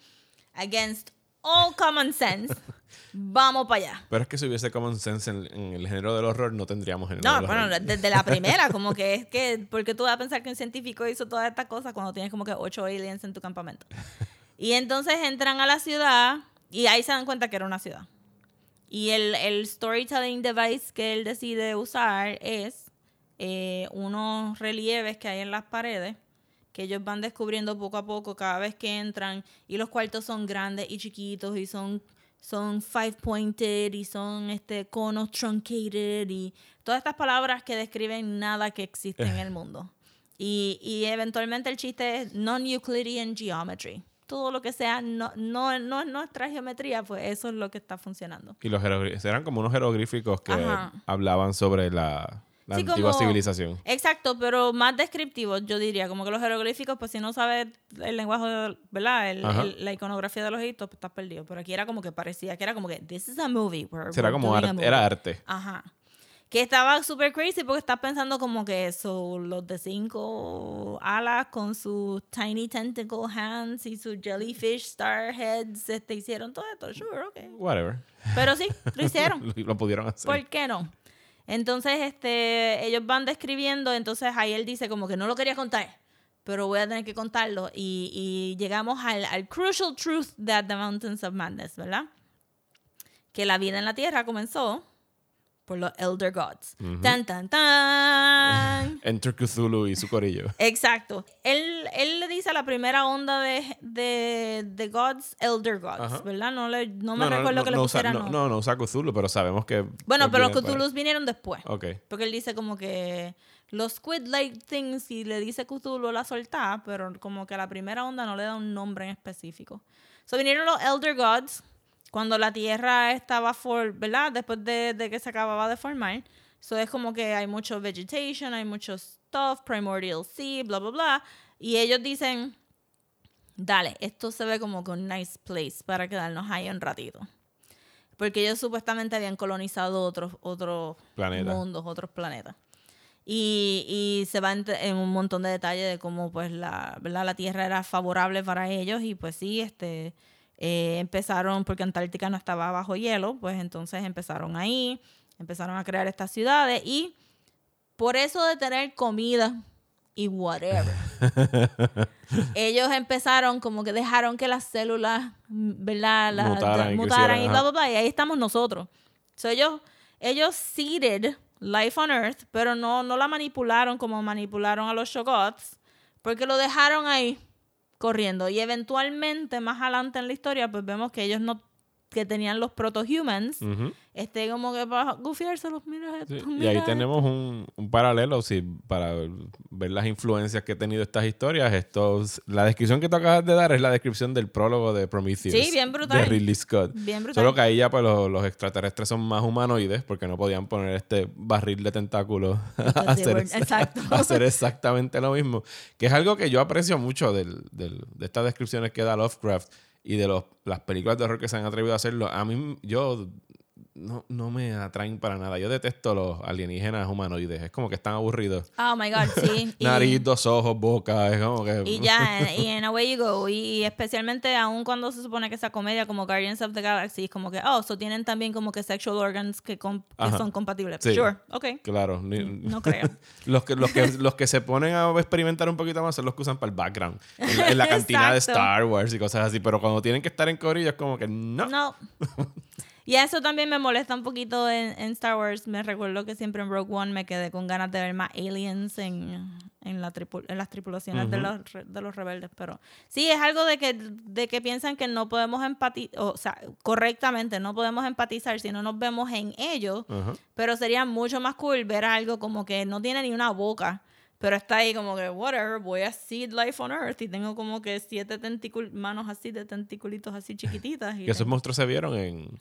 against all common sense, vamos para allá. Pero es que si hubiese common sense en, en el género del horror, no tendríamos género No, del bueno, horror. desde la primera, como que es que, porque tú vas a pensar que un científico hizo todas estas cosas cuando tienes como que ocho aliens en tu campamento. Y entonces entran a la ciudad y ahí se dan cuenta que era una ciudad. Y el, el storytelling device que él decide usar es eh, unos relieves que hay en las paredes que ellos van descubriendo poco a poco cada vez que entran y los cuartos son grandes y chiquitos y son son five pointed y son este conos truncated y todas estas palabras que describen nada que existe en el mundo. Y, y eventualmente el chiste es non-Euclidean geometry. Todo lo que sea no, no, no es nuestra geometría, pues eso es lo que está funcionando. Y los eran como unos jeroglíficos que Ajá. hablaban sobre la, la Sí, antigua como- civilización. Exacto, pero más descriptivos, yo diría, como que los jeroglíficos, pues si no sabes el lenguaje, ¿verdad? El- el- la iconografía de los egiptos, pues estás perdido. Pero aquí era como que parecía que era como que, this is a movie. we're- Será we're como arte, movie". era arte. Ajá. Que estaba súper crazy porque estás pensando como que eso, los de cinco alas con sus tiny tentacle hands y sus jellyfish star heads, este, hicieron todo esto. Sure, ok. Whatever. Pero sí, lo hicieron. lo pudieron hacer. ¿Por qué no? Entonces, este, ellos van describiendo, entonces ahí él dice como que no lo quería contar, pero voy a tener que contarlo. Y, llegamos al, al crucial truth de At the Mountains of Madness, ¿verdad? Que la vida en la Tierra comenzó por los Elder Gods. Tan, tan, tan. Enter Cthulhu y su corillo. Exacto. Él, él le dice a la primera onda de, de, de Gods, Elder Gods, Ajá. ¿verdad? No, le, no me recuerdo que le pusieran. no, no, no usa Cthulhu, pero sabemos que. Bueno, que pero los. Cthulhus vinieron después. Ok. Porque él dice como que los squid-like things y le dice Cthulhu la soltá, pero como que a la primera onda no le da un nombre en específico. So vinieron los Elder Gods cuando la Tierra estaba for, ¿verdad? Después de, de que se acababa de formar. So es como que hay mucho vegetation, hay mucho stuff, primordial sea, bla, bla, bla. Y ellos dicen, dale, esto se ve como que un nice place para quedarnos ahí un ratito. Porque ellos supuestamente habían colonizado otros, otros Planeta. mundos, otros planetas. Y, y se va en, en un montón de detalles de cómo pues la, ¿verdad? la Tierra era favorable para ellos y pues sí, este, eh, empezaron, porque Antártica no estaba bajo hielo, pues entonces empezaron ahí, empezaron a crear estas ciudades y por eso de tener comida y whatever, ellos empezaron como que dejaron que las células, ¿verdad? La- Mutaran y mutaran y crecieran, bla, bla, bla, y ahí estamos nosotros. So, ellos, ellos seeded life on Earth, pero no, no la manipularon como manipularon a los Shoggoths, porque lo dejaron ahí corriendo. Y eventualmente, más adelante en la historia, pues vemos que ellos no que tenían los proto-humans, Ujú. este como que para gufiárselos, mira esto, Sí, Y mira ahí esto. tenemos un, un paralelo, sí, para ver las influencias que ha tenido estas historias. Estos, la descripción que tú acabas de dar es la descripción del prólogo de Prometheus. Sí, bien brutal. De Ridley Scott. Bien brutal. Solo que ahí ya pues, los, los extraterrestres son más humanoides porque no podían poner este barril de tentáculos a hacer, were- exacto. a hacer exactamente lo mismo. Que es algo que yo aprecio mucho del- del- de estas descripciones que da Lovecraft y de los, las películas de horror que se han atrevido a hacerlo. A mí, yo no, no me atraen para nada. Yo detesto los alienígenas humanoides. Es como que están aburridos. Oh my God, sí. Y- Nariz, dos ojos, boca. Es como que. Y ya, y en away you go. Y especialmente aún cuando se supone que esa comedia como Guardians of the Galaxy es como que, oh, so tienen también como que sexual organs que, com- que son compatibles. Sí. Sure, ok. Claro. ni- No creo. Los que, los, que, los que se ponen a experimentar un poquito más son los que usan para el background. En, en la cantina de. Star Wars y cosas así. Pero cuando tienen que estar en corillo es como que no. No. Y eso también me molesta un poquito en, en Star Wars. Me recuerdo que siempre en Rogue One me quedé con ganas de ver más aliens en, en, la tripu- en las tripulaciones de, Ujú. los, re- de los rebeldes. Pero sí, es algo de que, de que piensan que no podemos empatizar, o sea, correctamente, no podemos empatizar si no nos vemos en ellos. Ajá. Pero sería mucho más cool ver algo como que no tiene ni una boca. Pero está ahí como que, whatever, voy a seed life on earth. Y tengo como que siete manos así de tenticulitos así chiquititas. Y esos monstruos se vieron en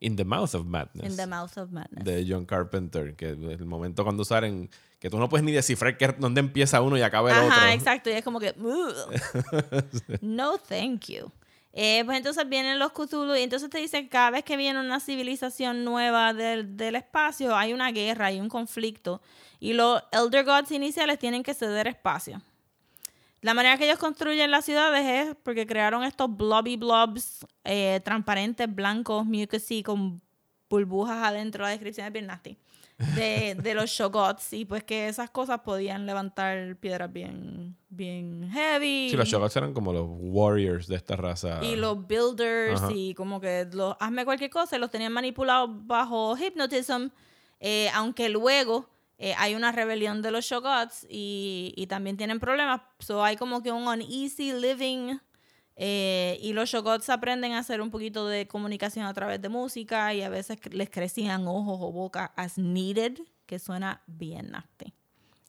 In the Mouth of Madness. In the mouth of madness. de John Carpenter, que el momento cuando salen, que tú no puedes ni descifrar que, dónde empieza uno y acaba el Ajá, otro. exacto. Y es como que, no, thank you. Eh, pues entonces vienen los Cthulhu y entonces te dice que cada vez que viene una civilización nueva del, del espacio hay una guerra, hay un conflicto y los Elder Gods iniciales tienen que ceder espacio. La manera que ellos construyen las ciudades es porque crearon estos blobby blobs eh, transparentes, blancos, mucusy, con burbujas adentro. La descripción es bien nasty. De, de los Shogots. Y pues que esas cosas podían levantar piedras bien, bien heavy. Sí, los Shogots eran como los warriors de esta raza. Y los builders Ajá. y como que los hazme cualquier cosa, los tenían manipulados bajo hypnotism, eh, aunque luego eh, hay una rebelión de los Shogots y, y también tienen problemas. So hay como que un uneasy living eh, y los Shogots aprenden a hacer un poquito de comunicación a través de música y a veces les crecían ojos o boca as needed, que suena bien nasty.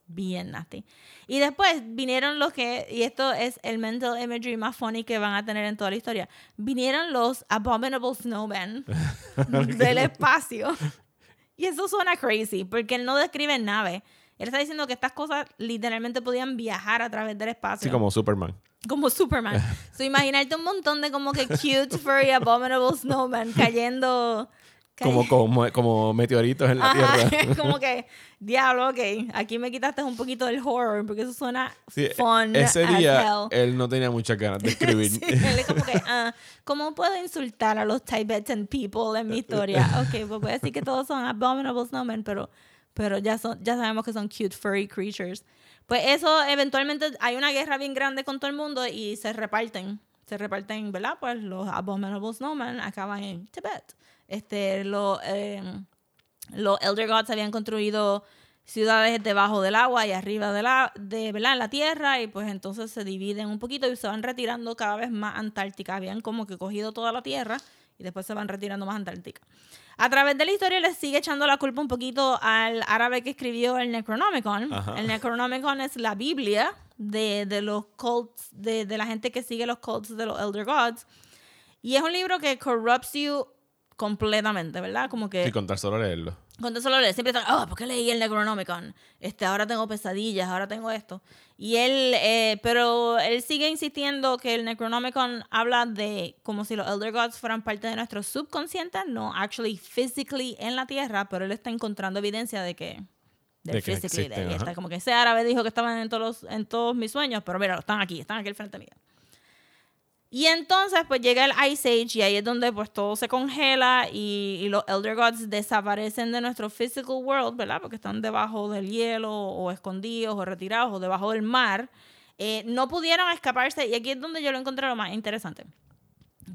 Bien nasty. Y después vinieron los que, y esto es el mental imagery más funny que van a tener en toda la historia, vinieron los abominable snowmen del espacio. Y eso suena crazy, porque él no describe naves. Él está diciendo que estas cosas literalmente podían viajar a través del espacio. Sí, como Superman. Como Superman. so, imaginarte un montón de como que cute, furry, abominable snowmen cayendo... Como, como, como meteoritos en la Ajá, Tierra. como que, diablo, ok, aquí me quitaste un poquito del horror, porque eso suena Sí, fun ese día él no tenía muchas ganas de escribir. Sí, él es como que, ah, ¿cómo puedo insultar a los Tibetan people en mi historia? Ok, pues voy a decir que todos son abominable snowmen, pero, pero ya, son, ya sabemos que son cute furry creatures. Pues eso, eventualmente hay una guerra bien grande con todo el mundo y se reparten. Se reparten, ¿verdad? Pues los abominable snowmen acaban en Tibet. Este, los, eh, los Elder Gods habían construido ciudades debajo del agua y arriba de la, de, ¿verdad? en la tierra y pues entonces se dividen un poquito y se van retirando cada vez más Antártica. Habían como que cogido toda la tierra y después se van retirando más Antártica. A través de la historia les sigue echando la culpa un poquito al árabe que escribió el Necronomicon. Ajá. El Necronomicon es la Biblia de, de los cults, de, de la gente que sigue los cults de los Elder Gods. Y es un libro que corrupts you completamente, ¿verdad? Como que Y contar solo leerlo. cuando solo lee, siempre está, oh, ¿por qué leí el Necronomicon? Este, ahora tengo pesadillas, ahora tengo esto. Y él, eh, pero él sigue insistiendo que el Necronomicon habla de como si los Elder Gods fueran parte de nuestro subconsciente, no actually physically en la Tierra, pero él está encontrando evidencia de que De de que physically, existen, de- ajá. está como que ese árabe dijo que estaban en todos los- en todos mis sueños, pero mira, están aquí, están aquí al frente mío. Y entonces pues llega el Ice Age y ahí es donde pues todo se congela y, y los Elder Gods desaparecen de nuestro physical world, ¿verdad? Porque están debajo del hielo o escondidos o retirados o debajo del mar. Eh, no pudieron escaparse y aquí es donde yo lo encontré lo más interesante.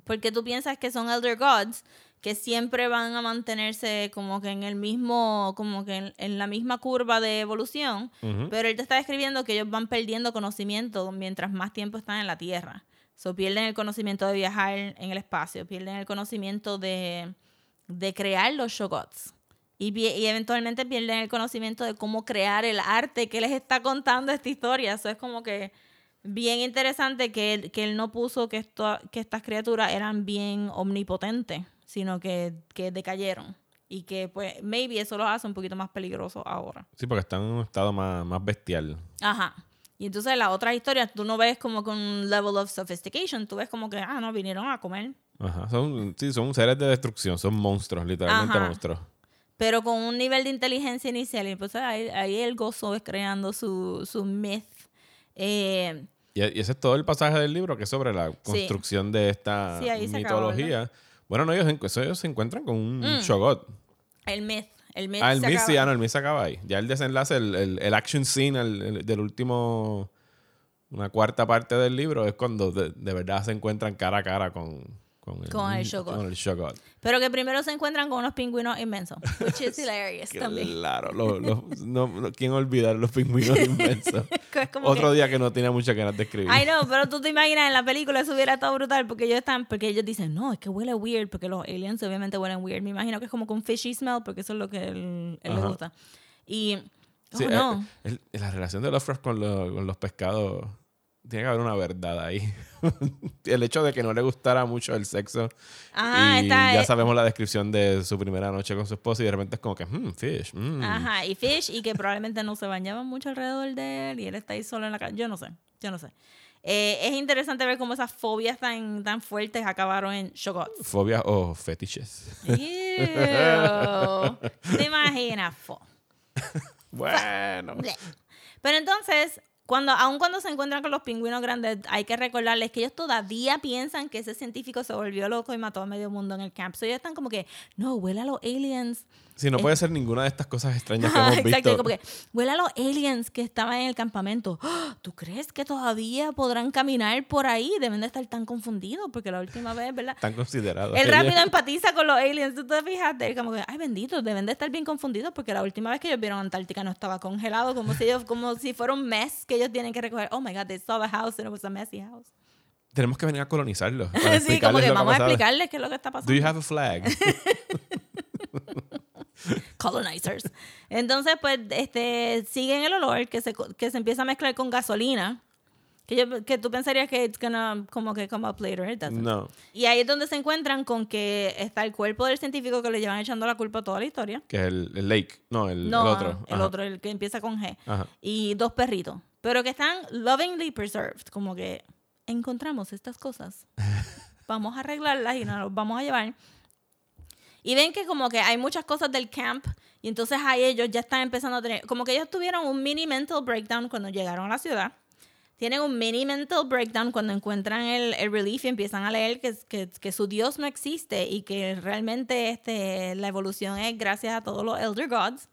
Porque tú piensas que son Elder Gods que siempre van a mantenerse como que en el mismo, como que en, en la misma curva de evolución, pero él te está describiendo que ellos van perdiendo conocimiento mientras más tiempo están en la Tierra. So, pierden el conocimiento de viajar en el espacio, pierden el conocimiento de, de crear los Shogots. Y, eventualmente pierden el conocimiento de cómo crear el arte que les está contando esta historia. Eso es como que bien interesante que él, que él no puso que, esto, que estas criaturas eran bien omnipotentes, sino que, que decayeron. Y que, pues, maybe eso los hace un poquito más peligrosos ahora. Sí, porque están en un estado más, más bestial. Ajá. Y entonces las otras historias tú no ves como con un level of sophistication, tú ves como que, ah, no, vinieron a comer. Ajá. Son, sí, son seres de destrucción, son monstruos, literalmente Ajá. monstruos. Pero con un nivel de inteligencia inicial. Y pues ahí, ahí el gozo es creando su, su myth. Eh, Y, y ese es todo el pasaje del libro que es sobre la construcción de esta Sí, acabó, mitología. bueno, no, ellos, ellos se encuentran con un Mm. Shogot. el myth. El. Ah, el acaba. sí, ah, no, el Miss se acaba ahí. Ya el desenlace, el, el, el action scene el- el- del último, una cuarta parte del libro es cuando de, de verdad se encuentran cara a cara con, con el, Con el con el. Pero que primero se encuentran con unos pingüinos inmensos. Which is hilarious también. Claro, lo- lo- no, no- ¿quién olvidar los pingüinos inmensos? Otro que- día que no tenía muchas ganas de escribir. Ay, no, pero tú te imaginas en la película eso hubiera estado brutal porque ellos están, porque ellos dicen, no, es que huele weird, porque los aliens obviamente huelen weird. Me imagino que es como con fishy smell, porque eso es lo que él, él le gusta. Y, oh, Sí, eh, no. el- la relación de Lovecraft con, lo- con los pescados tiene que haber una verdad ahí. el hecho de que no le gustara mucho el sexo Ajá, y está, ya eh, sabemos la descripción de su primera noche con su esposa y de repente es como que, hmm, fish. mm". Ajá, y Fish, y que probablemente no se bañaban mucho alrededor de él, y él está ahí solo en la casa. Yo no sé, yo no sé. Eh, es interesante ver cómo esas fobias tan, tan fuertes acabaron en Shogots. Fobias o fetiches. Ew. ¿Te imaginas? Fo. Bueno. Pero entonces, cuando, aun cuando se encuentran con los pingüinos grandes, hay que recordarles que ellos todavía piensan que ese científico se volvió loco y mató a medio mundo en el camp. So ellos están como que, no, huele a los aliens. Sí, no puede ser ninguna de estas cosas extrañas que hemos exacto, visto. como que huele a los aliens que estaban en el campamento. ¿Tú crees que todavía podrán caminar por ahí? Deben de estar tan confundidos porque la última vez, ¿verdad? Tan considerados. Él rápido empatiza con los aliens. ¿Tú te fijaste? Como que, ay, bendito, deben de estar bien confundidos porque la última vez que ellos vieron Antártica no estaba congelado, como si ellos, como si fuera un mes que ellos tienen que recoger. Oh my God, they saw the house and it was a messy house. Tenemos que venir a colonizarlos. sí, como que vamos a explicarles qué es lo que está pasando. Do you have a flag? colonizers. Entonces, pues, este, siguen el olor que se, que se empieza a mezclar con gasolina. Que, yo, que tú pensarías que it's gonna como que come up later. it no. Y ahí es donde se encuentran con que está el cuerpo del científico que le llevan echando la culpa a toda la historia. Que es el, el Lake. No, el, no, el otro. el Ajá. otro, el que empieza con G. Ajá. Y dos perritos. Pero que están lovingly preserved. Como que encontramos estas cosas. Vamos a arreglarlas y nos las vamos a llevar. Y ven que como que hay muchas cosas del camp y entonces ahí ellos ya están empezando a tener, como que ellos tuvieron un mini mental breakdown cuando llegaron a la ciudad. Tienen un mini mental breakdown cuando encuentran el, el relief y empiezan a leer que, que, que su Dios no existe y que realmente este, la evolución es gracias a todos los Elder Gods.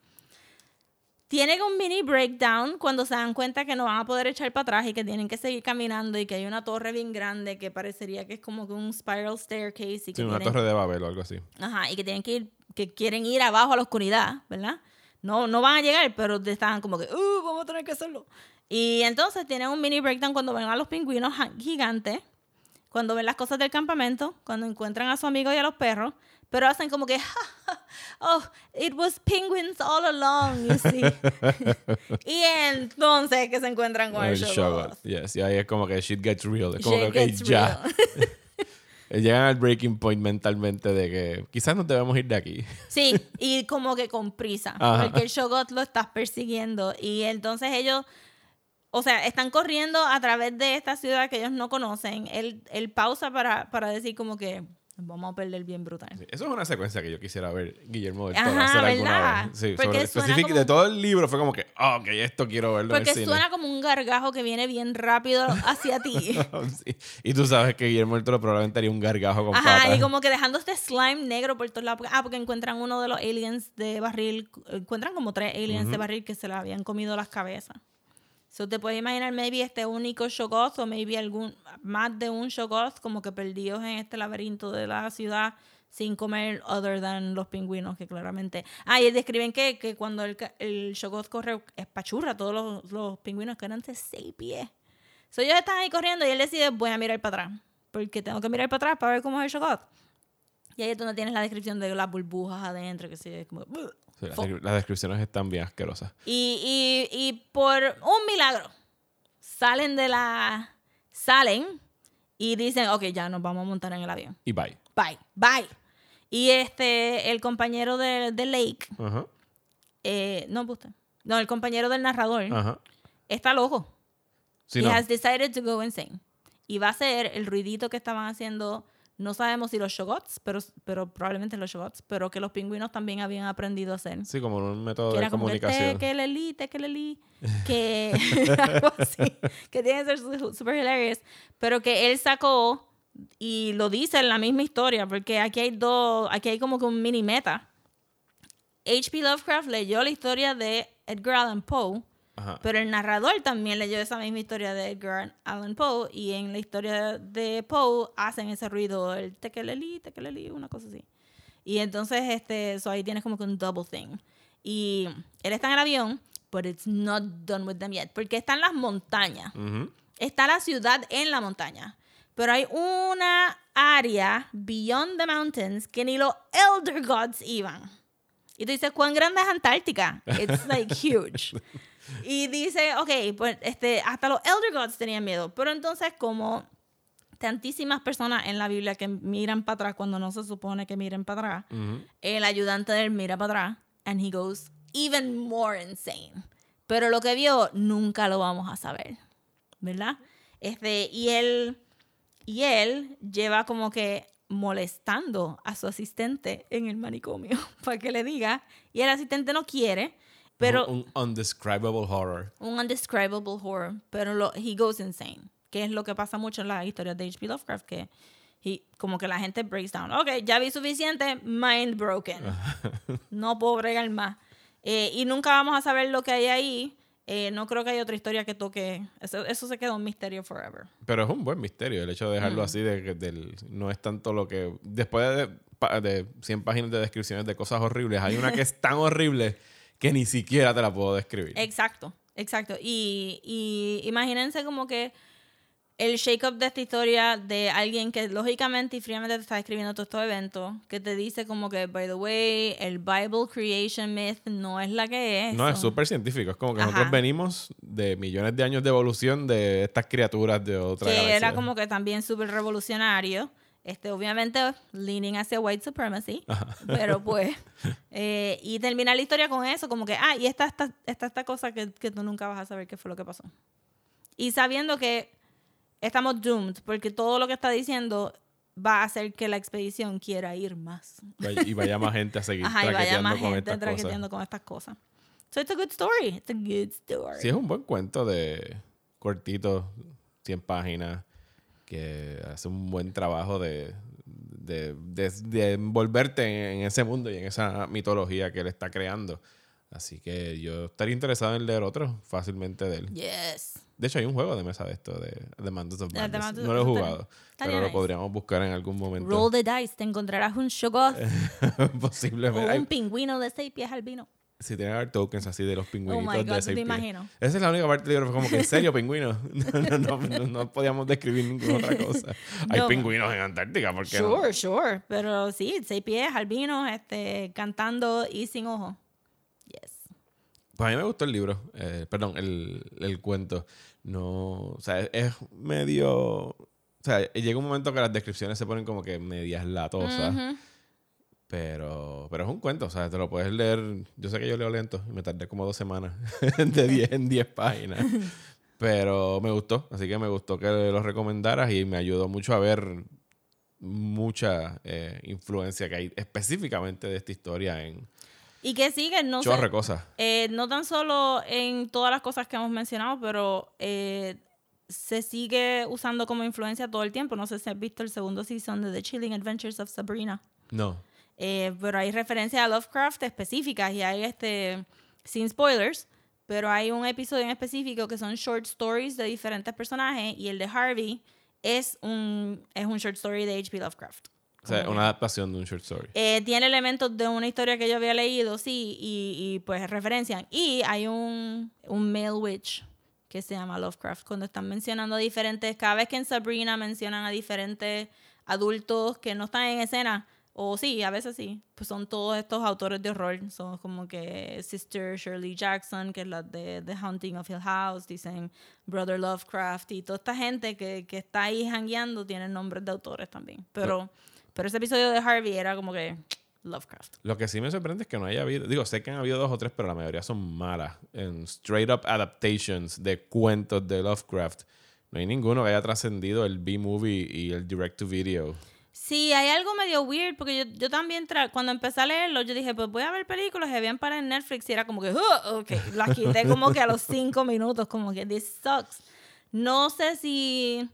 Tienen un mini breakdown cuando se dan cuenta que no van a poder echar para atrás y que tienen que seguir caminando y que hay una torre bien grande que parecería que es como que un spiral staircase y que Sí, una torre de Babel o algo así. Ajá, y que tienen que ir, que quieren ir abajo a la oscuridad, ¿verdad? No, no van a llegar, pero estaban como que, uh, vamos a tener que hacerlo. Y entonces tienen un mini breakdown cuando ven a los pingüinos gigantes, cuando ven las cosas del campamento, cuando encuentran a su amigo y a los perros, pero hacen como que, "Ja, ja, oh, it was penguins all along, you see. y entonces que se encuentran con el, El show. Shogot. Yes, y ahí es como que shit gets real. Es como Shit que, ya. Eh, Llegan al breaking point mentalmente de que quizás nos debemos ir de aquí. Sí, y como que con prisa, Ajá. porque el Shogot lo está persiguiendo y entonces ellos, o sea, están corriendo a través de esta ciudad que ellos no conocen. Él, él pausa para, para decir como que nos vamos a perder bien brutal. Sí, Eso es una secuencia que yo quisiera ver Guillermo del Toro Ajá, hacer ¿verdad? alguna vez. Sí, Porque sobre como- de todo el libro fue como que, ah, ok, esto quiero verlo en Porque el cine. suena como un gargajo que viene bien rápido hacia ti. Sí. Y tú sabes que Guillermo del Toro probablemente haría un gargajo con Ajá, patas. y como que dejando este slime negro por todos lados. Ah, porque encuentran uno de los aliens de barril. Encuentran como tres aliens de barril que se le habían comido las cabezas. So te puedes imaginar, maybe este único Shogoth o maybe algún, más de un Shogoth como que perdidos en este laberinto de la ciudad sin comer other than los pingüinos que claramente... Ah, y describen que, que cuando el, el Shogoth corre, espachurra todos los, los pingüinos que eran de seis pies. So ellos están ahí corriendo y él decide, voy a mirar para atrás. Porque tengo que mirar para atrás para ver cómo es el Shogoth. Y ahí es donde tienes la descripción de las burbujas adentro, que sí, es como... Las, descripciones están bien asquerosas. Y, y, y por un milagro salen de la... Salen y dicen, ok, ya nos vamos a montar en el avión. Y bye. Bye, bye. Y este, el compañero de, de Lake, eh, no, usted, no, el compañero del narrador, está loco. Sí, He no. has decided to go insane. Y va a ser el ruidito que estaban haciendo, no sabemos si los shogots, pero, pero probablemente los shogots, pero que los pingüinos también habían aprendido a hacer. Sí, como un método que de como que comunicación. te, que leli, te, que algo así, que tiene que ser su- super hilarious, pero que él sacó y lo dice en la misma historia, porque aquí hay dos, aquí hay como que un mini meta. H.P. Lovecraft leyó la historia de Edgar Allan Poe, Ajá. pero el narrador también leyó esa misma historia de Edgar Allan Poe y en la historia de Poe hacen ese ruido, el tequeleli, tequeleli, una cosa así. Y entonces este, eso ahí tienes como que un double thing. Y él está en el avión, but it's not done with them yet, porque está en las montañas. Ujú. Está la ciudad en la montaña. Pero hay una área beyond the mountains que ni los Elder Gods iban. Y tú dices, ¿cuán grande es Antártica? It's like huge. Y dice, ok, pues este, hasta los Elder Gods tenían miedo. Pero entonces, como tantísimas personas en la Biblia que miran para atrás cuando no se supone que miren para atrás, Ujú. el ayudante de él mira para atrás and he goes even more insane. Pero lo que vio nunca lo vamos a saber, ¿verdad? Este, y él, y él lleva como que molestando a su asistente en el manicomio para que le diga. Y el asistente no quiere, pero un, un undescribable horror. un undescribable horror, pero lo, he goes insane, que es lo que pasa mucho en las historias de H.P. Lovecraft, que he- como que la gente breaks down. Ok, ya vi suficiente, mind broken. no puedo bregar más. Eh, y nunca vamos a saber lo que hay ahí. Eh, no creo que haya otra historia que toque. Eso, eso se queda un misterio forever. Pero es un buen misterio el hecho de dejarlo así, de del- no es tanto lo que... Después de, de 100 páginas de descripciones de cosas horribles, hay una que es tan horrible que ni siquiera te la puedo describir. Exacto, exacto. Y, y imagínense como que el shake-up de esta historia de alguien que lógicamente y fríamente te está describiendo todos estos eventos, que te dice como que, by the way, el Bible Creation Myth no es la que es. No, es súper científico. Es como que Ajá. nosotros venimos de millones de años de evolución de estas criaturas de otra que galaxia. era como que también súper revolucionario. Este, obviamente, leaning hacia white supremacy. Pero pues. eh, y terminar la historia con eso, como que, ah, y esta, esta, esta, esta cosa que, que tú nunca vas a saber qué fue lo que pasó. Y sabiendo que estamos doomed, porque todo lo que está diciendo va a hacer que la expedición quiera ir más. Y vaya más gente a seguir Ajá, y vaya más con gente traqueteando con estas cosas. So it's a good story. It's a good story. Sí, es un buen cuento de cortito, 100 páginas, que hace un buen trabajo de, de, de- de envolverte en, en ese mundo y en esa mitología que él está creando. Así que yo estaría interesado en leer otro fácilmente de él. Yes. De hecho, hay un juego de mesa de esto, de The Mandos of Madness. Mandos No lo he jugado, pero lo podríamos buscar en algún momento. Roll the dice. Te encontrarás un o Posiblemente. Ay, un pingüino de seis pies albino. Si tiene que haber tokens así de los pingüinitos Oh my God, de te imagino. Esa es la única parte del libro. Como que, ¿en serio, pingüinos? No, no, no, no podíamos describir ninguna otra cosa. Hay No. pingüinos en Antártica, ¿por qué no? Sure, sure. Pero sí, seis pies albinos, este, cantando y sin ojo. Yes. Pues a mí me gustó el libro, eh, perdón, el, el cuento. No, o sea, es, medio... O sea, llega un momento que las descripciones se ponen como que medias latosas. Ujú. Pero, pero es un cuento, o sea, te lo puedes leer. Yo sé que yo leo lento y me tardé como dos semanas de 10 en 10 páginas. Pero me gustó, así que me gustó que lo recomendaras y me ayudó mucho a ver mucha eh, influencia que hay específicamente de esta historia en Y que sigue, no sé, cosas. eh, no tan solo en todas las cosas que hemos mencionado, pero eh, se sigue usando como influencia todo el tiempo. No sé si has visto el segundo season de The Chilling Adventures of Sabrina. No. Eh, pero hay referencias a Lovecraft específicas y hay este, sin spoilers, pero hay un episodio en específico que son short stories de diferentes personajes y el de Harvey es un, es un short story de H.P. Lovecraft. O sea, una adaptación de un short story. eh, tiene elementos de una historia que yo había leído, sí, y, y, pues referencian. Y hay un, un male witch que se llama Lovecraft. Cuando están mencionando a diferentes, cada vez que en Sabrina mencionan a diferentes adultos que no están en escena, o sí, a veces sí, pues son todos estos autores de horror. Son como que Sister Shirley Jackson, que es la de The Haunting of Hill House, dicen Brother Lovecraft, y toda esta gente que, que está ahí hangueando tienen nombres de autores también. Pero, pero ese episodio de Harvey era como que Lovecraft. Lo que sí me sorprende es que no haya habido, digo, sé que han habido dos o tres, pero la mayoría son malas. En straight up adaptations de cuentos de Lovecraft. No hay ninguno que haya trascendido el B-movie y el direct to video. Sí, hay algo medio weird, porque yo, yo también, cuando empecé a leerlo, yo dije, pues voy a ver películas que habían para en Netflix y era como que, "Oh, ok, las quité como que a los cinco minutos, como que this sucks. No sé si,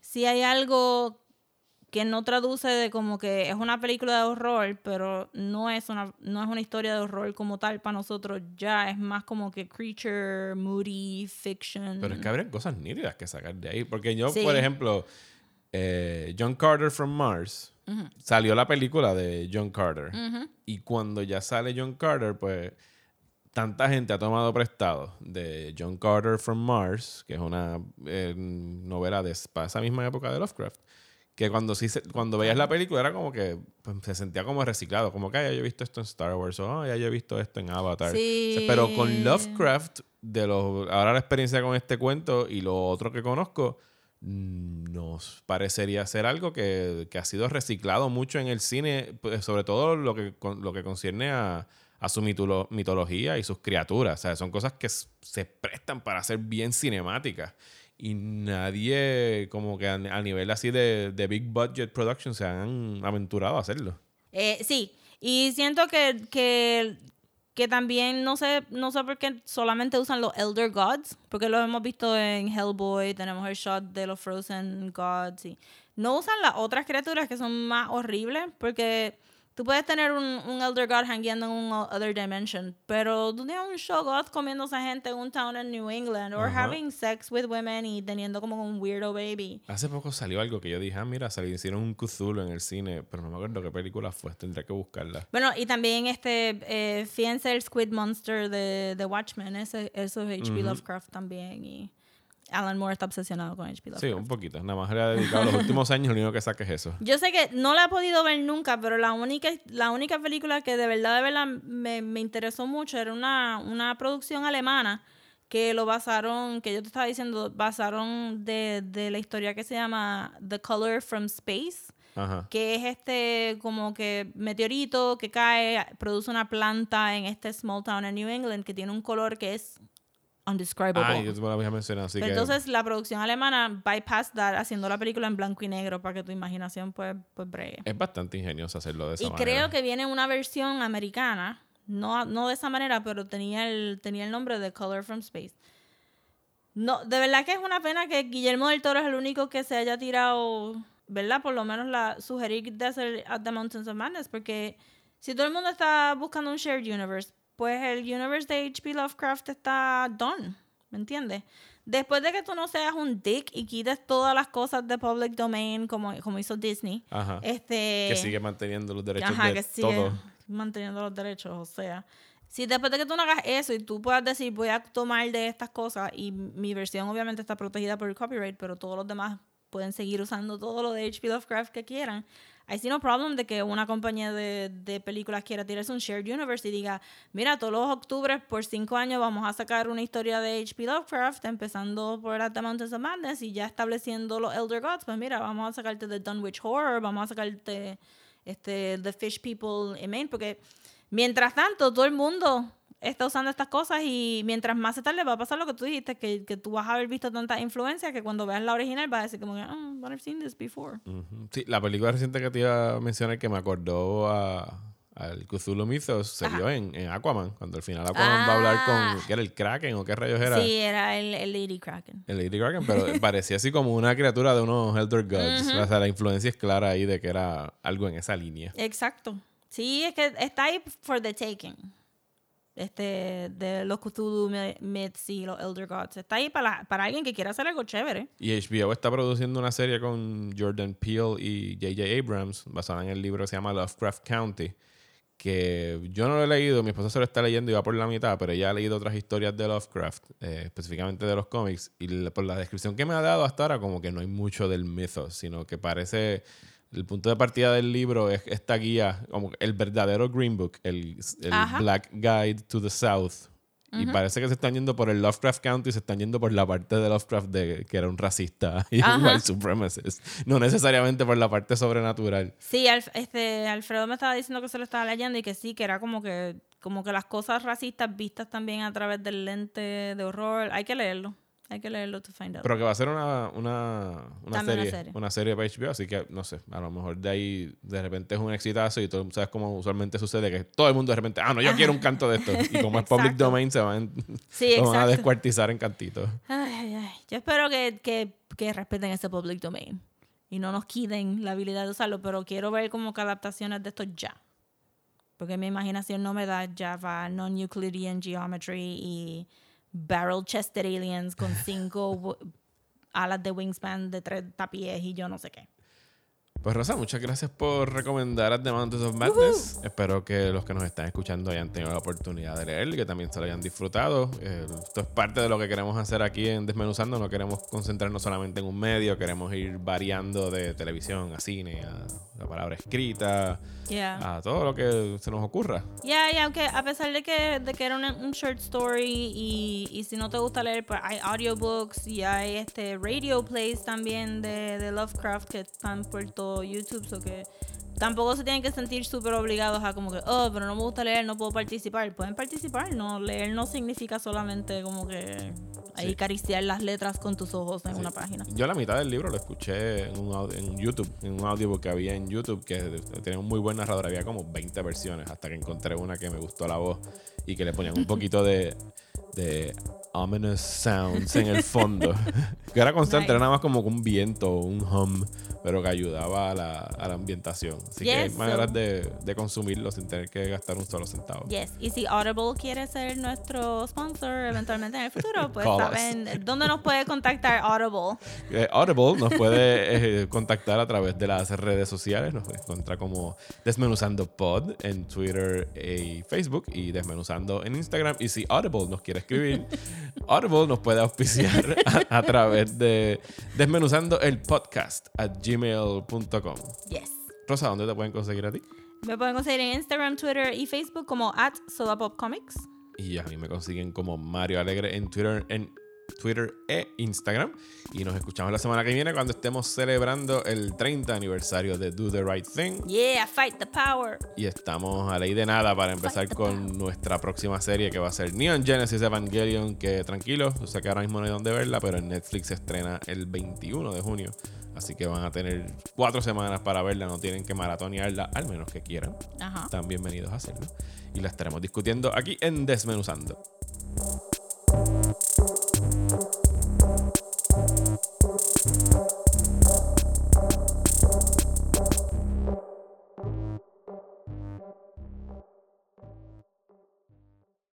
si hay algo que no traduce de como que es una película de horror, pero no es una, no es una historia de horror como tal para nosotros ya, es más como que creature, moody, fiction. Pero es que habrían cosas nítidas que sacar de ahí. Porque yo, Sí. por ejemplo, eh, John Carter from Mars, salió la película de John Carter. Y cuando ya sale John Carter, pues tanta gente ha tomado prestado de John Carter from Mars, que es una eh, novela de para esa misma época de Lovecraft, que cuando sí se- cuando veías la película era como que pues, se sentía como reciclado, como que "Ah, ya yo he visto esto en Star Wars o "Ah, ya yo he visto esto en Avatar. Sí. O sea, Pero con Lovecraft, de los, ahora la experiencia con este cuento y lo otro que conozco, nos parecería ser algo que, que ha sido reciclado mucho en el cine, pues, sobre todo lo que, lo que concierne a, a su mitolo- mitología y sus criaturas. O sea, son cosas que se prestan para ser bien cinemáticas. y nadie como que a, a nivel así de, de big budget production se han aventurado a hacerlo. Eh, sí, y siento que, que, que también no sé, no sé por qué solamente usan los Elder Gods, porque lo hemos visto en Hellboy, tenemos el shot de los Frozen Gods, y no usan las otras criaturas que son más horribles, porque tú puedes tener un, un Elder God hangueando en un other dimension, pero tú tienes un show God comiéndose gente en un town en New England, or Ajá. having sex with women y teniendo como un weirdo baby. Hace poco salió algo que yo dije, ah, mira, le hicieron un Cthulhu en el cine, pero no me acuerdo qué película fue, tendría que buscarla. Bueno, y también este, eh, fíjense el Squid Monster de, de Watchmen, ese, eso es H.P. Lovecraft también, y Alan Moore está obsesionado con H.P. Sí, Lovecraft. un poquito. Nada más le ha dedicado los últimos años, lo único que saca es eso. Yo sé que no la he podido ver nunca, pero la única, la única película que de verdad, de verdad me, me interesó mucho era una, una producción alemana que lo basaron, que yo te estaba diciendo, basaron de, de la historia que se llama The Color from Space Ajá. que es este como que meteorito que cae, produce una planta en este small town en New England que tiene un color que es undescribable. Mencionado, así Pero que... entonces la producción alemana bypass that haciendo la película en blanco y negro para que tu imaginación pues, pues bregue. Es bastante ingenioso hacerlo de esa Y manera. creo que viene una versión americana, no, no de esa manera, pero tenía el, tenía el nombre de Color from Space. No, de verdad que es una pena que Guillermo del Toro es el único que se haya tirado, ¿verdad? Por lo menos la sugerir de hacer At the Mountains of Madness, porque si todo el mundo está buscando un shared universe, pues el universe de H.P. Lovecraft está done, ¿me entiendes? Después de que tú no seas un dick y quites todas las cosas de public domain como, como hizo Disney, Ajá. este Que sigue manteniendo los derechos Ajá, de que sigue todo. manteniendo los derechos. O sea, si después de que tú no hagas eso y tú puedas decir, voy a tomar de estas cosas, y mi versión obviamente está protegida por el copyright, pero todos los demás pueden seguir usando todo lo de H.P. Lovecraft que quieran. I see no problem de que una compañía de, películas quiera tirarse un shared universe y diga, mira, todos los octubres por cinco años vamos a sacar una historia de H.P. Lovecraft, empezando por At the Mountains of Madness y ya estableciendo los Elder Gods, pues mira, vamos a sacarte The Dunwich Horror, vamos a sacarte este, The Fish People in Maine, porque mientras tanto todo el mundo está usando estas cosas y mientras más se tarde va a pasar lo que tú dijiste, que, que tú vas a haber visto tantas influencias que cuando veas la original vas a decir como que, oh, I've seen this before. Ujú. Sí, la película reciente que te iba a mencionar que me acordó a, al Cthulhu Mythos se vio en, en Aquaman, cuando al final Aquaman va a hablar Ah. con, ¿qué era el Kraken o qué rayos era? Sí, era el, el Lady Kraken. El Lady Kraken, pero parecía así como una criatura de unos Elder Gods. O sea, la influencia es clara ahí de que era algo en esa línea. Exacto. Sí, es que está ahí for the taking. Este, de los Cthulhu Myths y los Elder Gods. Está ahí para, para alguien que quiera hacer algo chévere. Y HBO está produciendo una serie con Jordan Peele y J.J. Abrams, basada en el libro que se llama Lovecraft County, que yo no lo he leído, mi esposa se lo está leyendo y va por la mitad, pero ella ha leído otras historias de Lovecraft, eh, específicamente de los cómics, y por la descripción que me ha dado hasta ahora, como que no hay mucho del mythos, sino que parece... El punto de partida del libro es esta guía, como el verdadero Green Book, el. Black Guide to the South, y parece que se están yendo por el Lovecraft County, se están yendo por la parte de Lovecraft de, que era un racista y un white supremacist. No necesariamente por la parte sobrenatural. Sí, este, Alfredo me estaba diciendo que se lo estaba leyendo y que sí, que era como que, como que las cosas racistas vistas también a través del lente de horror. Hay que leerlo. Hay que leerlo to find out. Pero que va a ser una, una, una, También una serie, serie. una serie para HBO, así que no sé, a lo mejor de ahí de repente es un exitazo y todo, sabes cómo usualmente sucede que todo el mundo de repente, ah, no, yo quiero un canto de esto. Y como es public domain, se van, Sí, lo van a descuartizar en cantitos. Ay, ay, ay. Yo espero que, que, que respeten ese public domain y no nos quiten la habilidad de usarlo, pero quiero ver como que adaptaciones de esto ya. Porque mi imaginación no me da Java, non-Euclidean geometry y barrel chested aliens con cinco alas de wingspan de 30 pies y yo no sé qué. Pues Rosa, muchas gracias por recomendar At the Mountains of Madness. Espero que los que nos están escuchando hayan tenido la oportunidad de leerlo y que también se lo hayan disfrutado. Eh, esto es parte de lo que queremos hacer aquí en Desmenuzando. No queremos concentrarnos solamente en un medio, queremos ir variando de televisión a cine, a la palabra escrita, Yeah. a todo lo que se nos ocurra. Ya, ya, aunque a pesar de que, de que era un, un short story y, y si no te gusta leer, pues hay audiobooks y hay este radio plays también de, de Lovecraft que están por todo YouTube, so que tampoco se tienen que sentir súper obligados a como que, oh, pero no me gusta leer, no puedo participar. Pueden participar, no, leer no significa solamente como que ahí Sí. acariciar las letras con tus ojos en Sí. una página. Yo la mitad del libro lo escuché en, un, au- en YouTube, en un audiobook que había en YouTube que tenía un muy buen narrador. Había como 20 versiones hasta que encontré una que me gustó la voz y que le ponían un poquito de, de ominous sounds en el fondo. que era constante, Nice. era nada más como un viento, un hum, pero que ayudaba a la, a la ambientación. Así que hay Yes, maneras so- de, de consumirlo sin tener que gastar un solo centavo. Yes, y si Audible quiere ser nuestro sponsor eventualmente en el futuro, pues Call us. saben dónde nos puede contactar Audible. Eh, Audible nos puede eh, contactar a través de las redes sociales. Nos encuentra como Desmenuzando Pod en Twitter y Facebook y Desmenuzando en Instagram. Y si Audible nos quiere escribir, Audible nos puede auspiciar a, a través de Desmenuzando el podcast at gmail.com. Yes. Rosa, ¿dónde te pueden conseguir a ti? Me pueden conseguir en Instagram, Twitter y Facebook como at Sodapopcomics. Y a mí me consiguen como Mario Alegre en Twitter, en Twitter e Instagram. Y nos escuchamos la semana que viene cuando estemos celebrando el 30 aniversario de Do the Right Thing. Yeah, fight the power. Y estamos a ley de nada para empezar con nuestra próxima serie que va a ser Neon Genesis Evangelion. Que tranquilo, yo sé que ahora mismo no hay dónde verla, pero en Netflix se estrena el 21 de junio. Así que van a tener cuatro semanas para verla, no tienen que maratonearla, al menos que quieran. Ajá. Están bienvenidos a hacerlo. Y la estaremos discutiendo aquí en Desmenuzando.